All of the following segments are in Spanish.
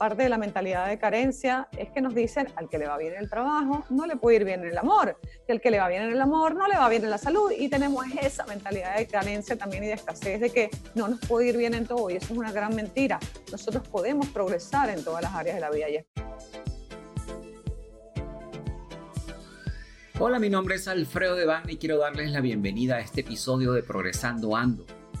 parte de la mentalidad de carencia es que nos dicen al que le va bien en el trabajo no le puede ir bien en el amor, que al que le va bien en el amor no le va bien en la salud y tenemos esa mentalidad de carencia también y de escasez de que no nos puede ir bien en todo y eso es una gran mentira. Nosotros podemos progresar en todas las áreas de la vida. Hola, mi nombre es Alfredo Devane y quiero darles la bienvenida a este episodio de Progresando Ando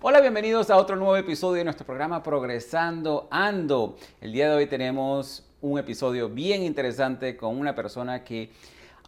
Hola, bienvenidos a otro nuevo episodio de nuestro programa Progresando Ando. El día de hoy tenemos un episodio bien interesante con una persona que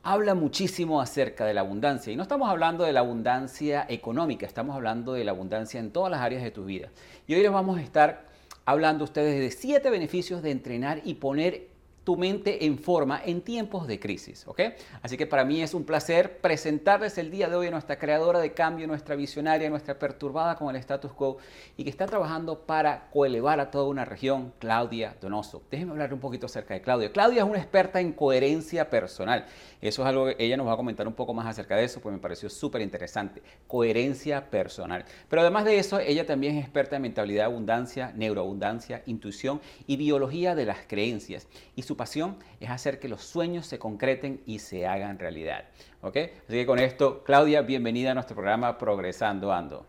habla muchísimo acerca de la abundancia. Y no estamos hablando de la abundancia económica, estamos hablando de la abundancia en todas las áreas de tu vida. Y hoy les vamos a estar hablando a ustedes de siete beneficios de entrenar y poner tu mente en forma en tiempos de crisis, ¿ok? Así que para mí es un placer presentarles el día de hoy a nuestra creadora de cambio, nuestra visionaria, nuestra perturbada con el status quo y que está trabajando para coelevar a toda una región, Claudia Donoso. Déjenme hablar un poquito acerca de Claudia. Claudia es una experta en coherencia personal. Eso es algo que ella nos va a comentar un poco más acerca de eso, pues me pareció súper interesante. Coherencia personal. Pero además de eso, ella también es experta en mentalidad abundancia, neuroabundancia, intuición y biología de las creencias. Y su pasión es hacer que los sueños se concreten y se hagan realidad. ¿Ok? Así que con esto, Claudia, bienvenida a nuestro programa Progresando Ando.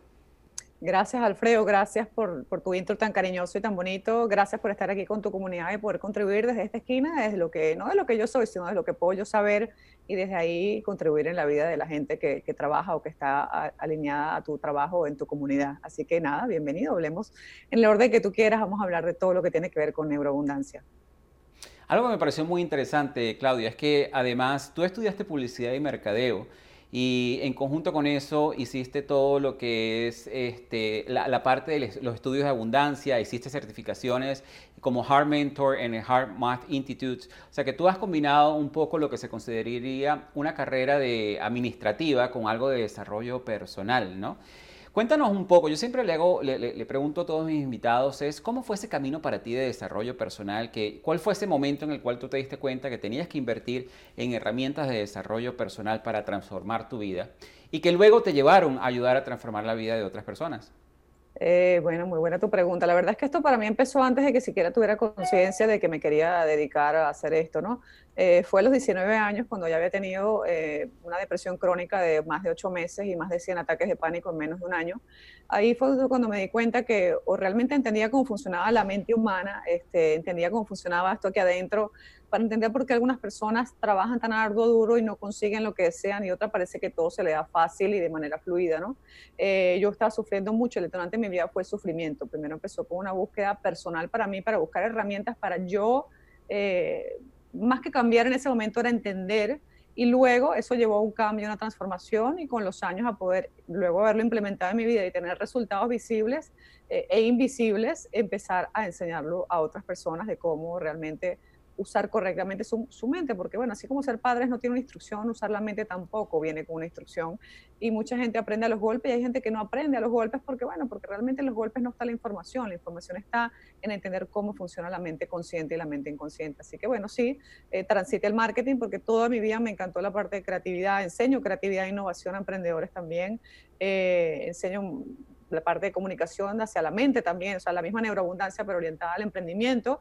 Gracias, Alfredo. Gracias por, tu intro tan cariñoso y tan bonito. Gracias por estar aquí con tu comunidad y poder contribuir desde esta esquina, desde lo que, no de lo que yo soy, sino de lo que puedo yo saber y desde ahí contribuir en la vida de la gente que, que trabaja o que está alineada a tu trabajo en tu comunidad. Así que nada, bienvenido. Hablemos en el orden que tú quieras. Vamos a hablar de todo lo que tiene que ver con neuroabundancia. Algo que me pareció muy interesante, Claudia, es que además tú estudiaste publicidad y mercadeo y en conjunto con eso hiciste todo lo que es este, la, parte de los estudios de abundancia, hiciste certificaciones como Heart Mentor en el Heart Math Institute. O sea que tú has combinado un poco lo que se consideraría una carrera de administrativa con algo de desarrollo personal, ¿no? Cuéntanos un poco, yo siempre le, hago, le, pregunto a todos mis invitados, es ¿cómo fue ese camino para ti de desarrollo personal? Que, ¿Cuál fue ese momento en el cual tú te diste cuenta que tenías que invertir en herramientas de desarrollo personal para transformar tu vida y que luego te llevaron a ayudar a transformar la vida de otras personas? Eh, bueno, muy buena tu pregunta. La verdad es que esto para mí empezó antes de que siquiera tuviera conciencia de que me quería dedicar a hacer esto, ¿no? Eh, fue a los 19 años cuando ya había tenido eh, una depresión crónica de más de 8 meses y más de 100 ataques de pánico en menos de un año. Ahí fue cuando me di cuenta que o realmente entendía cómo funcionaba la mente humana, este, entendía cómo funcionaba esto aquí adentro, para entender por qué algunas personas trabajan tan arduo, duro y no consiguen lo que desean y otra parece que todo se le da fácil y de manera fluida, ¿no? Eh, yo estaba sufriendo mucho, el detonante de mi vida fue sufrimiento. Primero empezó con una búsqueda personal para mí, para buscar herramientas para yo, más que cambiar en ese momento, era entender y luego eso llevó a un cambio, una transformación y con los años a poder luego haberlo implementado en mi vida y tener resultados visibles eh, e invisibles, empezar a enseñarlo a otras personas de cómo realmente usar correctamente su, mente, porque bueno, así como ser padres no tiene una instrucción, usar la mente tampoco viene con una instrucción. Y mucha gente aprende a los golpes y hay gente que no aprende a los golpes porque bueno, porque realmente en los golpes no está la información, la información está en entender cómo funciona la mente consciente y la mente inconsciente. Así que bueno, sí, eh, transite el marketing porque toda mi vida me encantó la parte de creatividad, enseño creatividad e innovación a emprendedores también, eh, enseño la parte de comunicación hacia la mente también, o sea, la misma neuroabundancia, pero orientada al emprendimiento.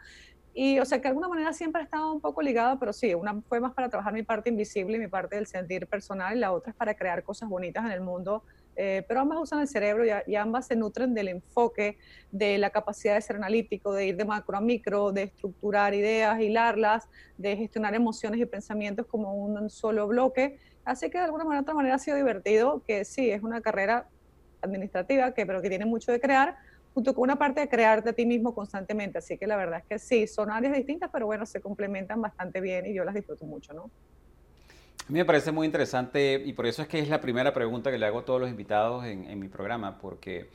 Y, o sea, que de alguna manera siempre ha estado un poco ligado, pero sí, una fue más para trabajar mi parte invisible mi parte del sentir personal, y la otra es para crear cosas bonitas en el mundo. Eh, pero ambas usan el cerebro y, ambas se nutren del enfoque, de la capacidad de ser analítico, de ir de macro a micro, de estructurar ideas, hilarlas, de gestionar emociones y pensamientos como un solo bloque. Así que de alguna manera, otra manera ha sido divertido, que sí, es una carrera administrativa, que, pero que tiene mucho de crear, junto con una parte de crearte a ti mismo constantemente. Así que la verdad es que sí, son áreas distintas, pero bueno, se complementan bastante bien y yo las disfruto mucho, ¿no? A mí me parece muy interesante y por eso es que es la primera pregunta que le hago a todos los invitados en, mi programa, porque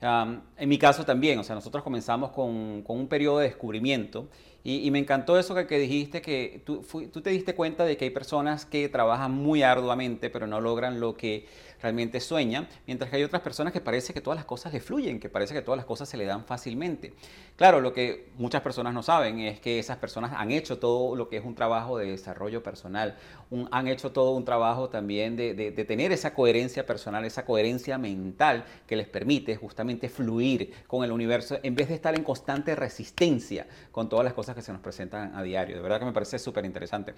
en mi caso también, o sea, nosotros comenzamos con, con, un periodo de descubrimiento Y, me encantó eso que, dijiste, que tú, tú, te diste cuenta de que hay personas que trabajan muy arduamente, pero no logran lo que realmente sueñan, mientras que hay otras personas que parece que todas las cosas le fluyen, que parece que todas las cosas se le dan fácilmente. Claro, lo que muchas personas no saben es que esas personas han hecho todo lo que es un trabajo de desarrollo personal, han hecho todo un trabajo también de, de, de tener esa coherencia personal, esa coherencia mental que les permite justamente fluir con el universo en vez de estar en constante resistencia con todas las cosas que se nos presentan a diario. De verdad que me parece súper interesante.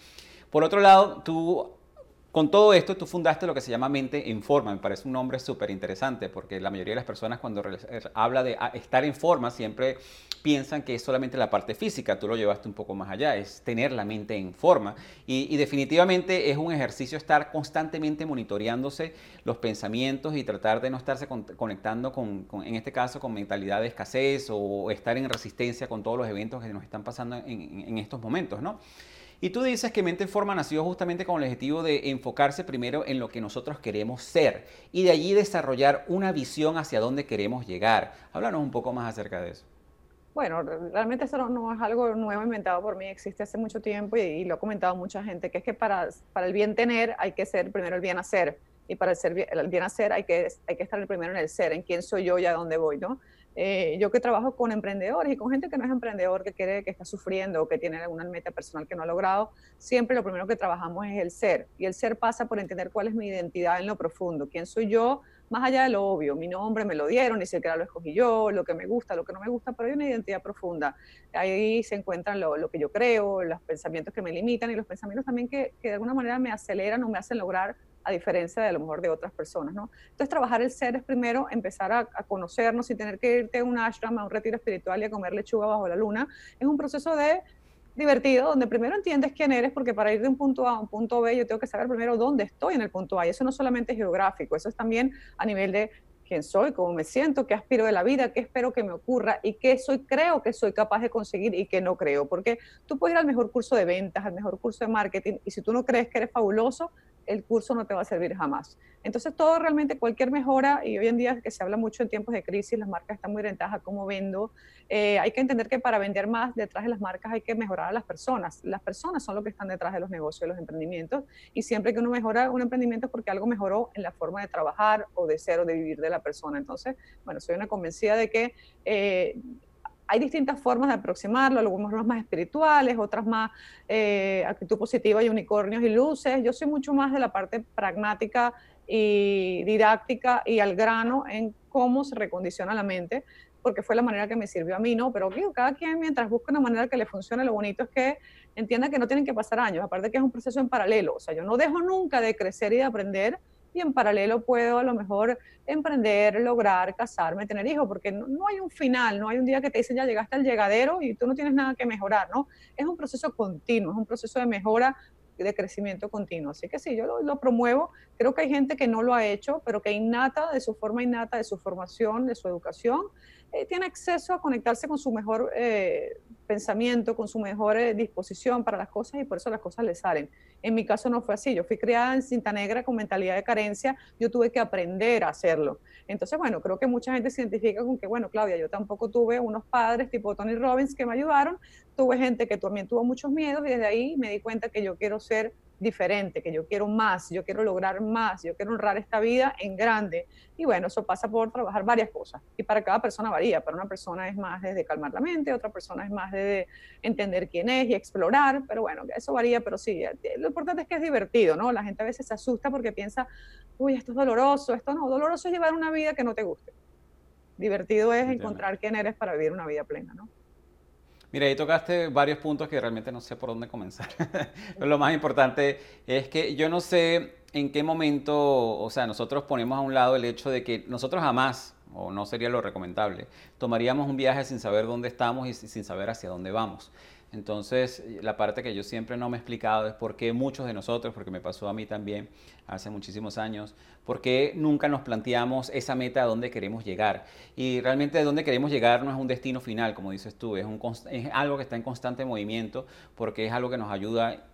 Por otro lado, tú con todo esto, tú fundaste lo que se llama Mente en Forma. Me parece un nombre súper interesante porque la mayoría de las personas cuando eh, habla de ah, estar en forma siempre piensan que es solamente la parte física. Tú lo llevaste un poco más allá, es tener la mente en forma. Y, definitivamente es un ejercicio estar constantemente monitoreándose los pensamientos y tratar de no estarse conectando con, en este caso, con mentalidad de escasez o estar en resistencia con todos los eventos que nos están pasando en, en estos momentos, ¿no? Y tú dices que Mente en Forma nació justamente con el objetivo de enfocarse primero en lo que nosotros queremos ser y de allí desarrollar una visión hacia dónde queremos llegar. Háblanos un poco más acerca de eso. Bueno, realmente eso no, es algo nuevo inventado por mí, existe hace mucho tiempo y, lo ha comentado mucha gente, que es que para, para el bien tener hay que ser primero el bien hacer y para el, ser, el bien hacer hay que, hay que estar primero en el ser, en quién soy yo y a dónde voy, ¿no? Eh, yo que trabajo con emprendedores y con gente que no es emprendedor, que quiere, que está sufriendo o que tiene alguna meta personal que no ha logrado, siempre lo primero que trabajamos es el ser. Y el ser pasa por entender cuál es mi identidad en lo profundo, quién soy yo, más allá de lo obvio. Mi nombre me lo dieron, ni siquiera lo escogí yo, lo que me gusta, lo que no me gusta, pero hay una identidad profunda. Ahí se encuentran lo, que yo creo, los pensamientos que me limitan y los pensamientos también que de alguna manera me aceleran o me hacen lograr a diferencia de a lo mejor de otras personas, ¿no? Entonces, trabajar el ser es primero empezar a, conocernos sin tener que irte a un ashram, a un retiro espiritual y a comer lechuga bajo la luna. Es un proceso de divertido, donde primero entiendes quién eres, porque para ir de un punto A a un punto B, yo tengo que saber primero dónde estoy en el punto A. Y eso no solamente es geográfico, eso es también a nivel de quién soy, cómo me siento, qué aspiro de la vida, qué espero que me ocurra y qué soy, creo que soy capaz de conseguir y qué no creo. Porque tú puedes ir al mejor curso de ventas, al mejor curso de marketing, y si tú no crees que eres fabuloso, el curso no te va a servir jamás. Entonces, todo realmente, cualquier mejora, y hoy en día que se habla mucho en tiempos de crisis, las marcas están muy orientadas a cómo vendo, eh, hay que entender que para vender más detrás de las marcas hay que mejorar a las personas. Las personas son lo que están detrás de los negocios, de los emprendimientos, y siempre que uno mejora un emprendimiento es porque algo mejoró en la forma de trabajar o de ser o de vivir de la persona. Entonces, bueno, soy una convencida de que... Eh, hay distintas formas de aproximarlo, algunos más espirituales, otras más eh, actitud positiva y unicornios y luces. Yo soy mucho más de la parte pragmática y didáctica y al grano en cómo se recondiciona la mente, porque fue la manera que me sirvió a mí, ¿no? Pero cada quien mientras busca una manera que le funcione, lo bonito es que entienda que no tienen que pasar años, aparte que es un proceso en paralelo, o sea, yo no dejo nunca de crecer y de aprender, y en paralelo puedo a lo mejor emprender, lograr, casarme, tener hijos, porque no, hay un final, no hay un día que te dicen ya llegaste al llegadero y tú no tienes nada que mejorar, ¿no? Es un proceso continuo, es un proceso de mejora de crecimiento continuo. Así que sí, yo lo, lo, promuevo. Creo que hay gente que no lo ha hecho, pero que innata, de su forma innata, de su formación, de su educación, eh, tiene acceso a conectarse con su mejor eh, pensamiento, con su mejor eh, disposición para las cosas y por eso las cosas le salen. En mi caso no fue así, yo fui criada en cinta negra con mentalidad de carencia, yo tuve que aprender a hacerlo. Entonces, bueno, creo que mucha gente se identifica con que, bueno, Claudia, yo tampoco tuve unos padres tipo Tony Robbins que me ayudaron, tuve gente que también tuvo muchos miedos y desde ahí me di cuenta que yo quiero ser diferente, que yo quiero más, yo quiero lograr más, yo quiero honrar esta vida en grande. Y bueno, eso pasa por trabajar varias cosas. Y para cada persona varía. Para una persona es más desde calmar la mente, otra persona es más de entender quién es y explorar. Pero bueno, eso varía, pero sí, eh, lo importante es que es divertido, ¿no? La gente a veces se asusta porque piensa, uy, esto es doloroso, esto no. Doloroso es llevar una vida que no te guste. Divertido es encontrar quién eres para vivir una vida plena, ¿no? Mira, ahí tocaste varios puntos que realmente no sé por dónde comenzar. Pero lo más importante es que yo no sé en qué momento, o sea, nosotros ponemos a un lado el hecho de que nosotros jamás, o no sería lo recomendable, tomaríamos un viaje sin saber dónde estamos y sin saber hacia dónde vamos. Entonces, la parte que yo siempre no me he explicado es por qué muchos de nosotros, porque me pasó a mí también hace muchísimos años, por qué nunca nos planteamos esa meta a dónde queremos llegar. Y realmente de dónde queremos llegar no es un destino final, como dices tú, es, un, es algo que está en constante movimiento, porque es algo que nos ayuda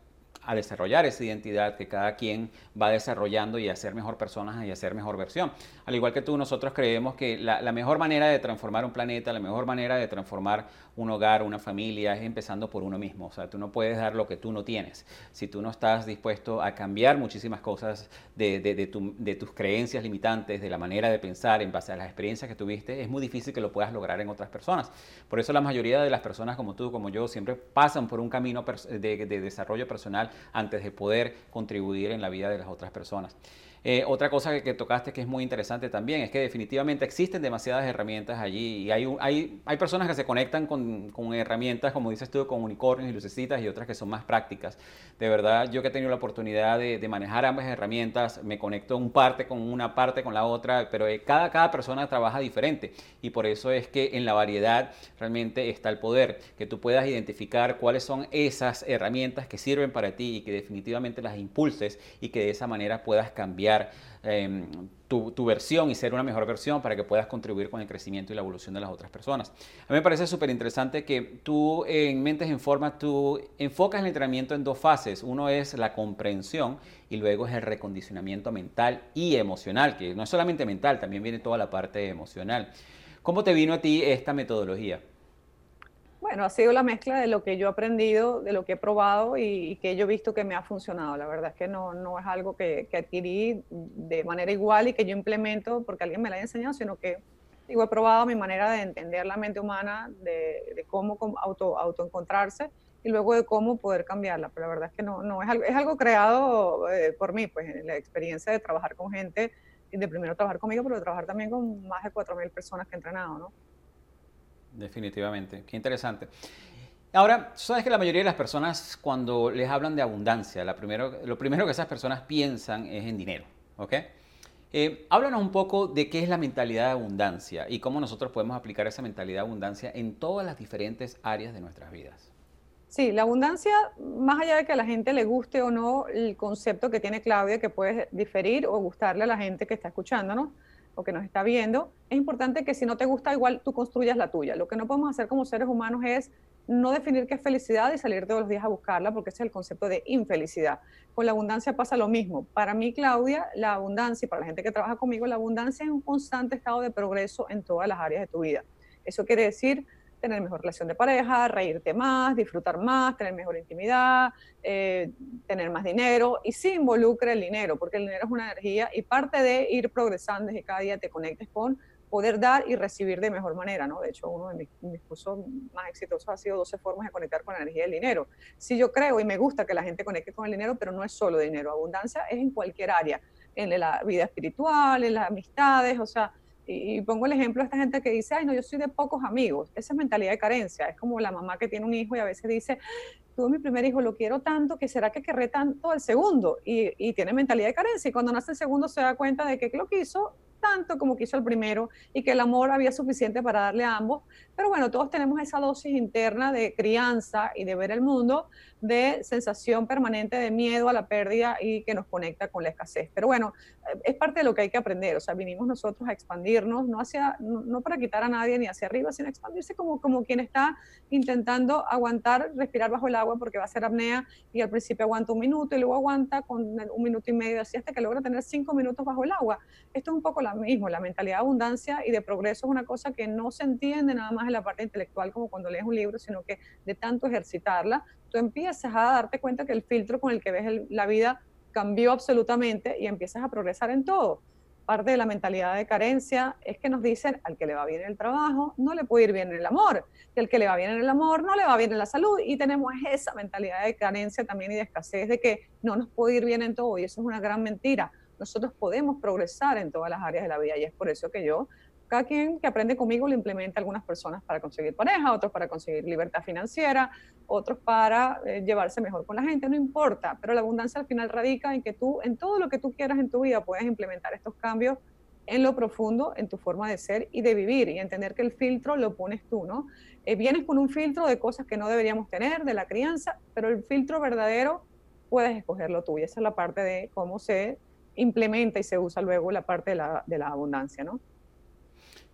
a desarrollar esa identidad que cada quien va desarrollando y a ser mejor personas y a ser mejor versión. Al igual que tú, nosotros creemos que la, la, mejor manera de transformar un planeta, la mejor manera de transformar un hogar, una familia, es empezando por uno mismo. O sea, tú no puedes dar lo que tú no tienes. Si tú no estás dispuesto a cambiar muchísimas cosas de, de, de, tu, de tus creencias limitantes, de la manera de pensar en base a las experiencias que tuviste, es muy difícil que lo puedas lograr en otras personas. Por eso la mayoría de las personas como tú, como yo, siempre pasan por un camino de, de desarrollo personal antes de poder contribuir en la vida de las otras personas. Eh, otra cosa que, tocaste que es muy interesante también es que definitivamente existen demasiadas herramientas allí y hay, hay, hay personas que se conectan con, con, herramientas, como dices tú, con unicornios y lucecitas y otras que son más prácticas. De verdad, yo que he tenido la oportunidad de, de manejar ambas herramientas, me conecto un parte con una parte con la otra, pero eh, cada, cada persona trabaja diferente y por eso es que en la variedad realmente está el poder, que tú puedas identificar cuáles son esas herramientas que sirven para ti y que definitivamente las impulses y que de esa manera puedas cambiar Em, tu, versión y ser una mejor versión para que puedas contribuir con el crecimiento y la evolución de las otras personas. A mí me parece súper interesante que tú en Mentes en Forma, tú enfocas el entrenamiento en dos fases. Uno es la comprensión y luego es el recondicionamiento mental y emocional, que no es solamente mental, también viene toda la parte emocional. ¿Cómo te vino a ti esta metodología? Bueno, ha sido la mezcla de lo que yo he aprendido, de lo que he probado y, que yo he visto que me ha funcionado. La verdad es que no, no es algo que, que, adquirí de manera igual y que yo implemento porque alguien me lo haya enseñado, sino que digo, he probado mi manera de entender la mente humana, de, de cómo auto, autoencontrarse y luego de cómo poder cambiarla. Pero la verdad es que no, no es, algo, es algo creado eh, por mí, pues en la experiencia de trabajar con gente, de primero trabajar conmigo, pero de trabajar también con más de 4.000 personas que he entrenado, ¿no? Definitivamente, qué interesante. Ahora, sabes que la mayoría de las personas cuando les hablan de abundancia, lo primero que esas personas piensan es en dinero, ¿ok? Eh, háblanos un poco de qué es la mentalidad de abundancia y cómo nosotros podemos aplicar esa mentalidad de abundancia en todas las diferentes áreas de nuestras vidas. Sí, la abundancia, más allá de que a la gente le guste o no el concepto que tiene Claudia, que puede diferir o gustarle a la gente que está escuchándonos, o que nos está viendo, es importante que si no te gusta, igual tú construyas la tuya. Lo que no podemos hacer como seres humanos es no definir qué es felicidad y salir todos los días a buscarla, porque ese es el concepto de infelicidad. Con la abundancia pasa lo mismo. Para mí, Claudia, la abundancia, y para la gente que trabaja conmigo, la abundancia es un constante estado de progreso en todas las áreas de tu vida. Eso quiere decir tener mejor relación de pareja, reírte más, disfrutar más, tener mejor intimidad, eh, tener más dinero y sí involucra el dinero, porque el dinero es una energía y parte de ir progresando es que cada día te conectes con poder dar y recibir de mejor manera, ¿no? De hecho, uno de mis, mis, cursos más exitosos ha sido 12 formas de conectar con la energía del dinero. Sí, yo creo y me gusta que la gente conecte con el dinero, pero no es solo dinero. Abundancia es en cualquier área, en la vida espiritual, en las amistades, o sea, y, pongo el ejemplo de esta gente que dice, ay, no, yo soy de pocos amigos. Esa es mentalidad de carencia. Es como la mamá que tiene un hijo y a veces dice, tuve mi primer hijo, lo quiero tanto, que será que querré tanto al segundo. Y, y tiene mentalidad de carencia. Y cuando nace el segundo se da cuenta de que lo quiso tanto como quiso el primero y que el amor había suficiente para darle a ambos. Pero bueno, todos tenemos esa dosis interna de crianza y de ver el mundo, de sensación permanente de miedo a la pérdida y que nos conecta con la escasez. Pero bueno, es parte de lo que hay que aprender. O sea, vinimos nosotros a expandirnos, no, hacia, no, para quitar a nadie ni hacia arriba, sino expandirse como, como quien está intentando aguantar, respirar bajo el agua porque va a ser apnea y al principio aguanta un minuto y luego aguanta con un minuto y medio así hasta que logra tener cinco minutos bajo el agua. Esto es un poco la mismo, la mentalidad de abundancia y de progreso es una cosa que no se entiende nada más en la parte intelectual como cuando lees un libro, sino que de tanto ejercitarla, tú empiezas a darte cuenta que el filtro con el que ves la vida cambió absolutamente y empiezas a progresar en todo. Parte de la mentalidad de carencia es que nos dicen al que le va bien en el trabajo no le puede ir bien en el amor, que al que le va bien en el amor no le va bien en la salud y tenemos esa mentalidad de carencia también y de escasez de que no nos puede ir bien en todo. Y eso es una gran mentira. Nosotros podemos progresar en todas las áreas de la vida y es por eso que yo, cada quien que aprende conmigo lo implementa algunas personas para conseguir pareja, otros para conseguir libertad financiera, otros para eh, llevarse mejor con la gente, no importa, pero la abundancia al final radica en que tú, en todo lo que tú quieras en tu vida, puedes implementar estos cambios en lo profundo, en tu forma de ser y de vivir y entender que el filtro lo pones tú, ¿no? Eh, vienes con un filtro de cosas que no deberíamos tener, de la crianza, pero el filtro verdadero puedes escogerlo tú y esa es la parte de cómo se implementa y se usa luego la parte de la, de la abundancia, ¿no?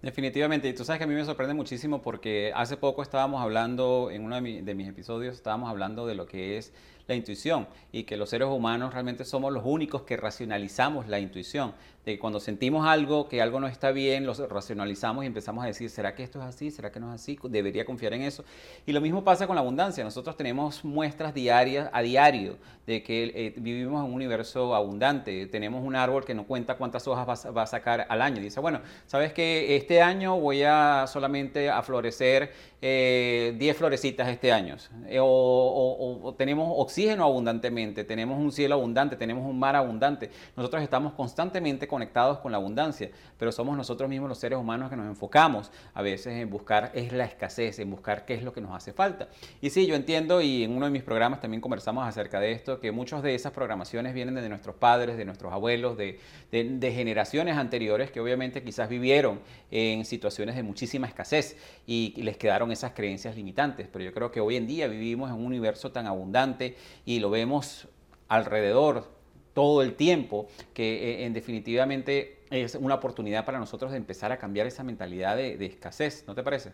Definitivamente, y tú sabes que a mí me sorprende muchísimo porque hace poco estábamos hablando, en uno de, de mis episodios, estábamos hablando de lo que es la intuición y que los seres humanos realmente somos los únicos que racionalizamos la intuición de cuando sentimos algo, que algo no está bien, lo racionalizamos y empezamos a decir, ¿será que esto es así? ¿Será que no es así? Debería confiar en eso. Y lo mismo pasa con la abundancia. Nosotros tenemos muestras diarias, a diario, de que eh, vivimos en un universo abundante. Tenemos un árbol que no cuenta cuántas hojas va, a sacar al año. Dice, bueno, ¿sabes que este año voy a solamente a florecer 10 eh, florecitas este año? Eh, o, o tenemos oxígeno abundantemente, tenemos un cielo abundante, tenemos un mar abundante. Nosotros estamos constantemente conectados con la abundancia, pero somos nosotros mismos los seres humanos que nos enfocamos a veces en buscar es la escasez, en buscar qué es lo que nos hace falta. Y sí, yo entiendo y en uno de mis programas también conversamos acerca de esto, que muchas de esas programaciones vienen de nuestros padres, de nuestros abuelos, de, generaciones anteriores que obviamente quizás vivieron en situaciones de muchísima escasez y les quedaron esas creencias limitantes, pero yo creo que hoy en día vivimos en un universo tan abundante y lo vemos alrededor todo el tiempo, que eh, en definitivamente es una oportunidad para nosotros de empezar a cambiar esa mentalidad de, escasez, ¿no te parece?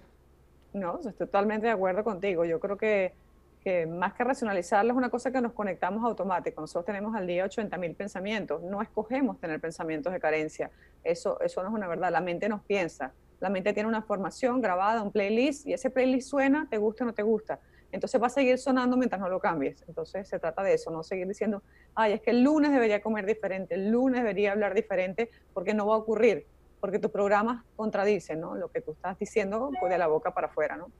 No, estoy totalmente de acuerdo contigo. Yo creo que, más que racionalizarlo es una cosa que nos conectamos automático. Nosotros tenemos al día 80 mil pensamientos. No escogemos tener pensamientos de carencia. Eso, eso no es una verdad. La mente nos piensa. La mente tiene una formación grabada, un playlist, y ese playlist suena, te gusta o no te gusta entonces va a seguir sonando mientras no lo cambies. Entonces se trata de eso, no seguir diciendo, ay, es que el lunes debería comer diferente, el lunes debería hablar diferente, porque no va a ocurrir, porque tus programas contradicen, ¿no? Lo que tú estás diciendo de la boca para afuera, ¿no?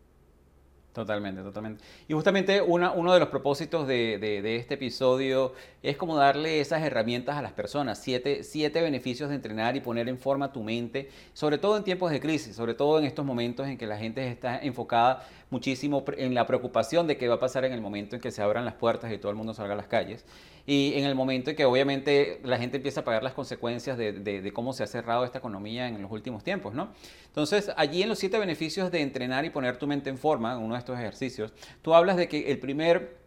Totalmente, totalmente. Y justamente uno de los propósitos de, este episodio es como darle esas herramientas a las personas, siete beneficios de entrenar y poner en forma tu mente, sobre todo en tiempos de crisis, sobre todo en estos momentos en que la gente está enfocada muchísimo en la preocupación de qué va a pasar en el momento en que se abran las puertas y todo el mundo salga a las calles. Y en el momento en que obviamente la gente empieza a pagar las consecuencias de, cómo se ha cerrado esta economía en los últimos tiempos, ¿no? Entonces, allí en los siete beneficios de entrenar y poner tu mente en forma, uno de estos ejercicios, tú hablas de que el primer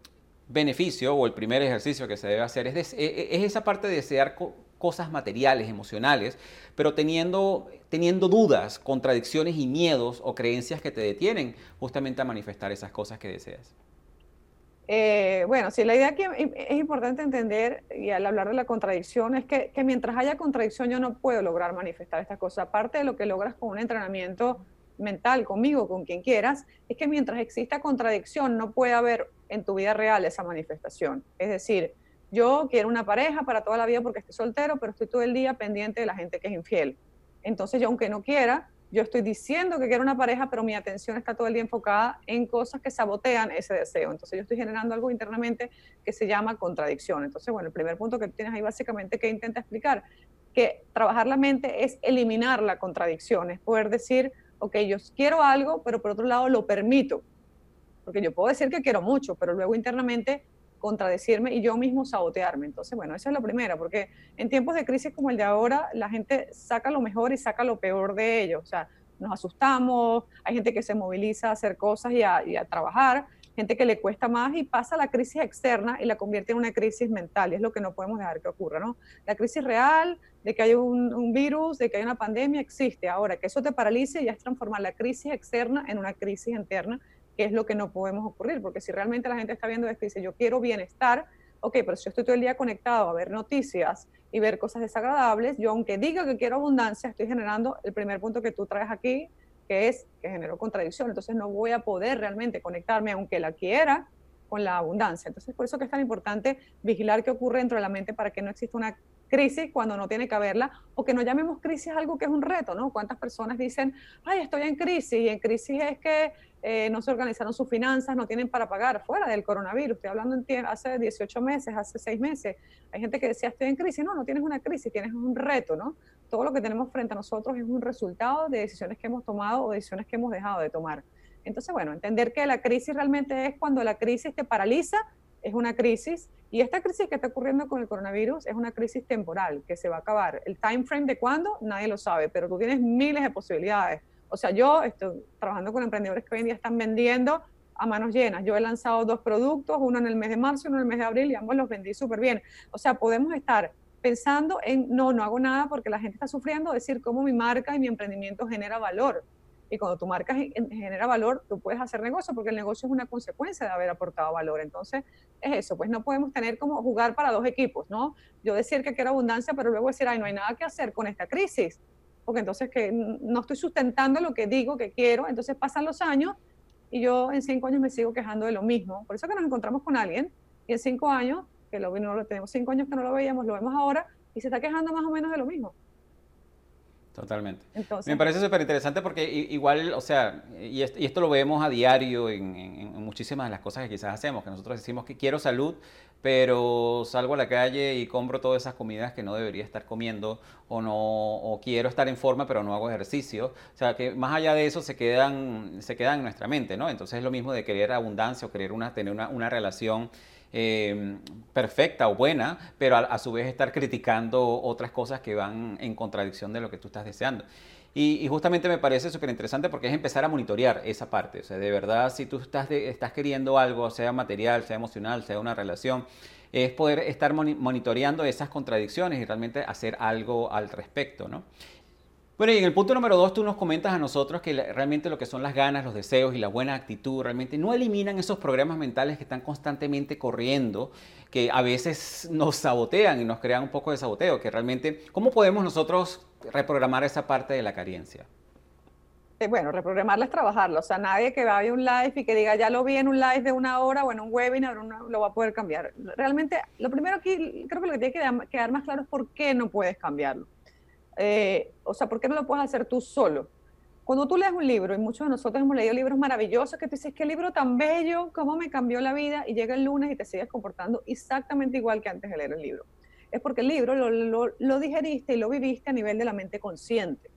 beneficio o el primer ejercicio que se debe hacer es, e, e, es esa parte de desear cosas materiales, emocionales, pero teniendo, teniendo dudas, contradicciones y miedos o creencias que te detienen justamente a manifestar esas cosas que deseas. Eh, bueno, sí, la idea que es importante entender, y al hablar de la contradicción, es que, que, mientras haya contradicción yo no puedo lograr manifestar estas cosas. Aparte de lo que logras con un entrenamiento mental, conmigo, con quien quieras, es que mientras exista contradicción no puede haber en tu vida real esa manifestación. Es decir, yo quiero una pareja para toda la vida porque estoy soltero, pero estoy todo el día pendiente de la gente que es infiel. Entonces yo aunque no quiera, yo estoy diciendo que quiero una pareja, pero mi atención está todo el día enfocada en cosas que sabotean ese deseo. Entonces yo estoy generando algo internamente que se llama contradicción. Entonces, bueno, el primer punto que tienes ahí básicamente que intenta explicar, que trabajar la mente es eliminar la contradicción, es poder decir, ok, yo quiero algo, pero por otro lado lo permito. Porque yo puedo decir que quiero mucho, pero luego internamente contradecirme y yo mismo sabotearme. Entonces, bueno, eso es lo primero, porque en tiempos de crisis como el de ahora, la gente saca lo mejor y saca lo peor de ellos. O sea, nos asustamos, hay gente que se moviliza a hacer cosas y a, trabajar, gente que le cuesta más y pasa la crisis externa y la convierte en una crisis mental, y es lo que no podemos dejar que ocurra, ¿no? La crisis real de que hay un, un, virus, de que hay una pandemia, existe. Ahora, que eso te paralice ya es transformar la crisis externa en una crisis interna que es lo que no podemos ocurrir, porque si realmente la gente está viendo esto y dice, yo quiero bienestar, ok, pero si yo estoy todo el día conectado a ver noticias y ver cosas desagradables, yo aunque diga que quiero abundancia, estoy generando el primer punto que tú traes aquí, que es que generó contradicción, entonces no voy a poder realmente conectarme, aunque la quiera, con la abundancia. Entonces, por eso que es tan importante vigilar qué ocurre dentro de la mente para que no exista una crisis cuando no tiene que haberla, o que no llamemos crisis algo que es un reto, ¿no? ¿Cuántas personas dicen, ay, estoy en crisis, y en crisis es que eh, no se organizaron sus finanzas, no tienen para pagar, fuera del coronavirus, estoy hablando en hace 18 meses, hace 6 meses, hay gente que decía, estoy en crisis, no, no tienes una crisis, tienes un reto, ¿no? Todo lo que tenemos frente a nosotros es un resultado de decisiones que hemos tomado o decisiones que hemos dejado de tomar. Entonces, bueno, entender que la crisis realmente es cuando la crisis te paraliza es una crisis y esta crisis que está ocurriendo con el coronavirus es una crisis temporal que se va a acabar. El time frame de cuándo nadie lo sabe, pero tú tienes miles de posibilidades. O sea, yo estoy trabajando con emprendedores que hoy en día están vendiendo a manos llenas. Yo he lanzado dos productos, uno en el mes de marzo y uno en el mes de abril y ambos los vendí súper bien. O sea, podemos estar pensando en, no, no hago nada porque la gente está sufriendo, decir cómo mi marca y mi emprendimiento genera valor. Y cuando tu marca genera valor, tú puedes hacer negocio porque el negocio es una consecuencia de haber aportado valor. Entonces, es eso, pues no podemos tener como jugar para dos equipos, ¿no? Yo decir que quiero abundancia, pero luego decir, ay, no hay nada que hacer con esta crisis, porque entonces que no estoy sustentando lo que digo que quiero, entonces pasan los años y yo en cinco años me sigo quejando de lo mismo. Por eso que nos encontramos con alguien y en cinco años, que lo, no lo tenemos cinco años que no lo veíamos, lo vemos ahora y se está quejando más o menos de lo mismo. Totalmente. me parece súper interesante porque igual, o sea, y esto, lo vemos a diario en, muchísimas de las cosas que quizás hacemos, que nosotros decimos que quiero salud, pero salgo a la calle y compro todas esas comidas que no debería estar comiendo o no o quiero estar en forma pero no hago ejercicio. O sea, que más allá de eso se quedan, se quedan en nuestra mente, ¿no? Entonces es lo mismo de querer abundancia o querer una, tener una, una relación Em, perfecta o buena, pero a, su vez estar criticando otras cosas que van en contradicción de lo que tú estás deseando. Y, justamente me parece súper interesante porque es empezar a monitorear esa parte. O sea, de verdad, si tú estás, estás queriendo algo, sea material, sea emocional, sea una relación, es poder estar monitoreando esas contradicciones y realmente hacer algo al respecto, ¿no? Bueno, y en el punto número dos tú nos comentas a nosotros que realmente lo que son las ganas, los deseos y la buena actitud realmente no eliminan esos programas mentales que están constantemente corriendo, que a veces nos sabotean y nos crean un poco de saboteo, que realmente, ¿cómo podemos nosotros reprogramar esa parte de la carencia? Eh, bueno, reprogramarla es trabajarlo, o sea, nadie que vaya a un live y que diga, ya lo vi en un live de una hora o en un webinar, lo va a poder cambiar. Realmente, lo primero aquí, creo que lo que tiene que quedar más claro es por qué no puedes cambiarlo eh, o sea, ¿por qué no lo puedes hacer tú solo? Cuando tú lees un libro, y muchos de nosotros hemos leído libros maravillosos, que tú dices, qué libro tan bello, cómo me cambió la vida, y llega el lunes y te sigues comportando exactamente igual que antes de leer el libro. Es porque el libro lo, lo digeriste y lo viviste a nivel de la mente consciente.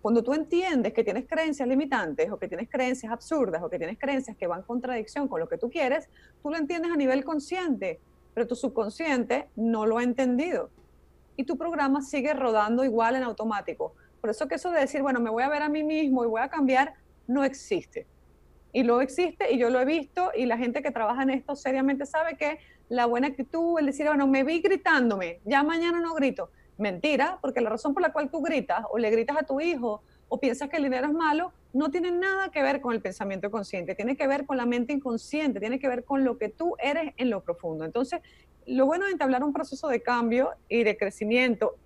Cuando tú entiendes que tienes creencias limitantes o que tienes creencias absurdas o que tienes creencias que van en contradicción con lo que tú quieres, tú lo entiendes a nivel consciente, pero tu subconsciente no lo ha entendido y tu programa sigue rodando igual en automático. Por eso que eso de decir, bueno, me voy a ver a mí mismo y voy a cambiar, no existe. Y lo existe y yo lo he visto y la gente que trabaja en esto seriamente sabe que la buena actitud, el decir, bueno, me vi gritándome, ya mañana no grito. Mentira, porque la razón por la cual tú gritas o le gritas a tu hijo o piensas que el dinero es malo, no tiene nada que ver con el pensamiento consciente, tiene que ver con la mente inconsciente, tiene que ver con lo que tú eres en lo profundo. Entonces, lo bueno de entablar un proceso de cambio y de crecimiento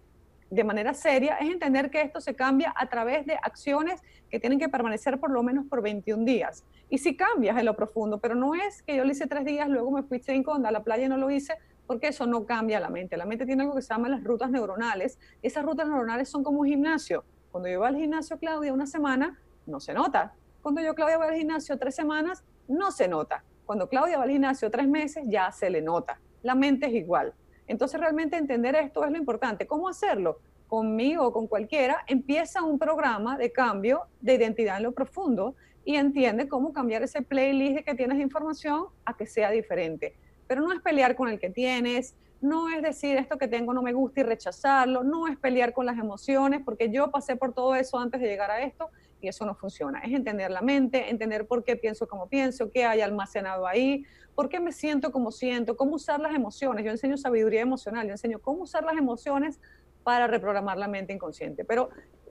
de manera seria es entender que esto se cambia a través de acciones que tienen que permanecer por lo menos por 21 días. Y si cambias en lo profundo, pero no es que yo lo hice tres días, luego me fui cinco, a la playa y no lo hice, porque eso no cambia la mente. La mente tiene algo que se llama las rutas neuronales. Esas rutas neuronales son como un gimnasio. Cuando yo voy al gimnasio, Claudia, una semana, no se nota. Cuando yo, Claudia, voy al gimnasio tres semanas, no se nota. Cuando Claudia va al gimnasio tres meses, ya se le nota la mente es igual. Entonces realmente entender esto es lo importante. ¿Cómo hacerlo? Conmigo o con cualquiera, empieza un programa de cambio de identidad en lo profundo y entiende cómo cambiar ese playlist que tienes de información a que sea diferente. Pero no es pelear con el que tienes, no es decir esto que tengo no me gusta y rechazarlo, no es pelear con las emociones, porque yo pasé por todo eso antes de llegar a esto y eso no funciona. Es entender la mente, entender por qué pienso como pienso, qué hay almacenado ahí, por qué me siento como siento, cómo usar las emociones. Yo enseño sabiduría emocional, yo enseño cómo usar las emociones para reprogramar la mente inconsciente. Pero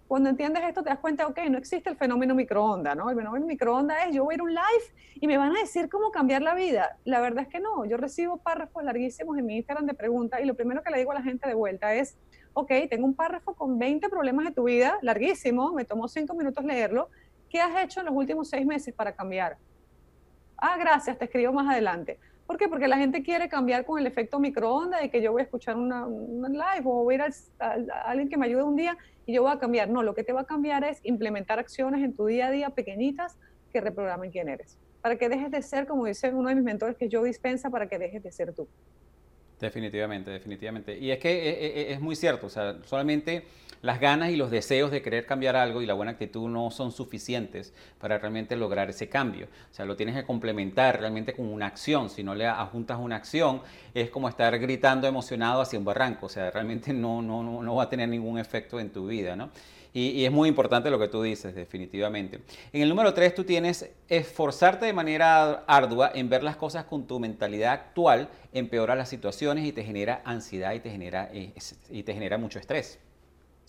cuando entiendes esto te das cuenta, ok, no existe el fenómeno microondas, ¿no? El fenómeno microondas es yo voy a ir a un live y me van a decir cómo cambiar la vida. La verdad es que no, yo recibo párrafos larguísimos en mi Instagram de preguntas y lo primero que le digo a la gente de vuelta es, ok, tengo un párrafo con 20 problemas de tu vida, larguísimo, me tomó 5 minutos leerlo, ¿qué has hecho en los últimos 6 meses para cambiar? Ah, gracias, te escribo más adelante. ¿Por qué? Porque la gente quiere cambiar con el efecto microondas de que yo voy a escuchar una, live o voy a ir a, alguien que me ayude un día y yo voy a cambiar. No, lo que te va a cambiar es implementar acciones en tu día a día pequeñitas que reprogramen quién eres. Para que dejes de ser, como dice uno de mis mentores, que yo dispensa para que dejes de ser tú. Definitivamente, definitivamente. Y es que eh, eh, eh, es, muy cierto, o sea, solamente las ganas y los deseos de querer cambiar algo y la buena actitud no son suficientes para realmente lograr ese cambio. O sea, lo tienes que complementar realmente con una acción. Si no le adjuntas una acción, es como estar gritando emocionado hacia un barranco. O sea, realmente no, no, no, no va a tener ningún efecto en tu vida, ¿no? Y, es muy importante lo que tú dices, definitivamente. En el número tres, tú tienes esforzarte de manera ardua en ver las cosas con tu mentalidad actual, empeora las situaciones y te genera ansiedad y te genera, y te genera mucho estrés.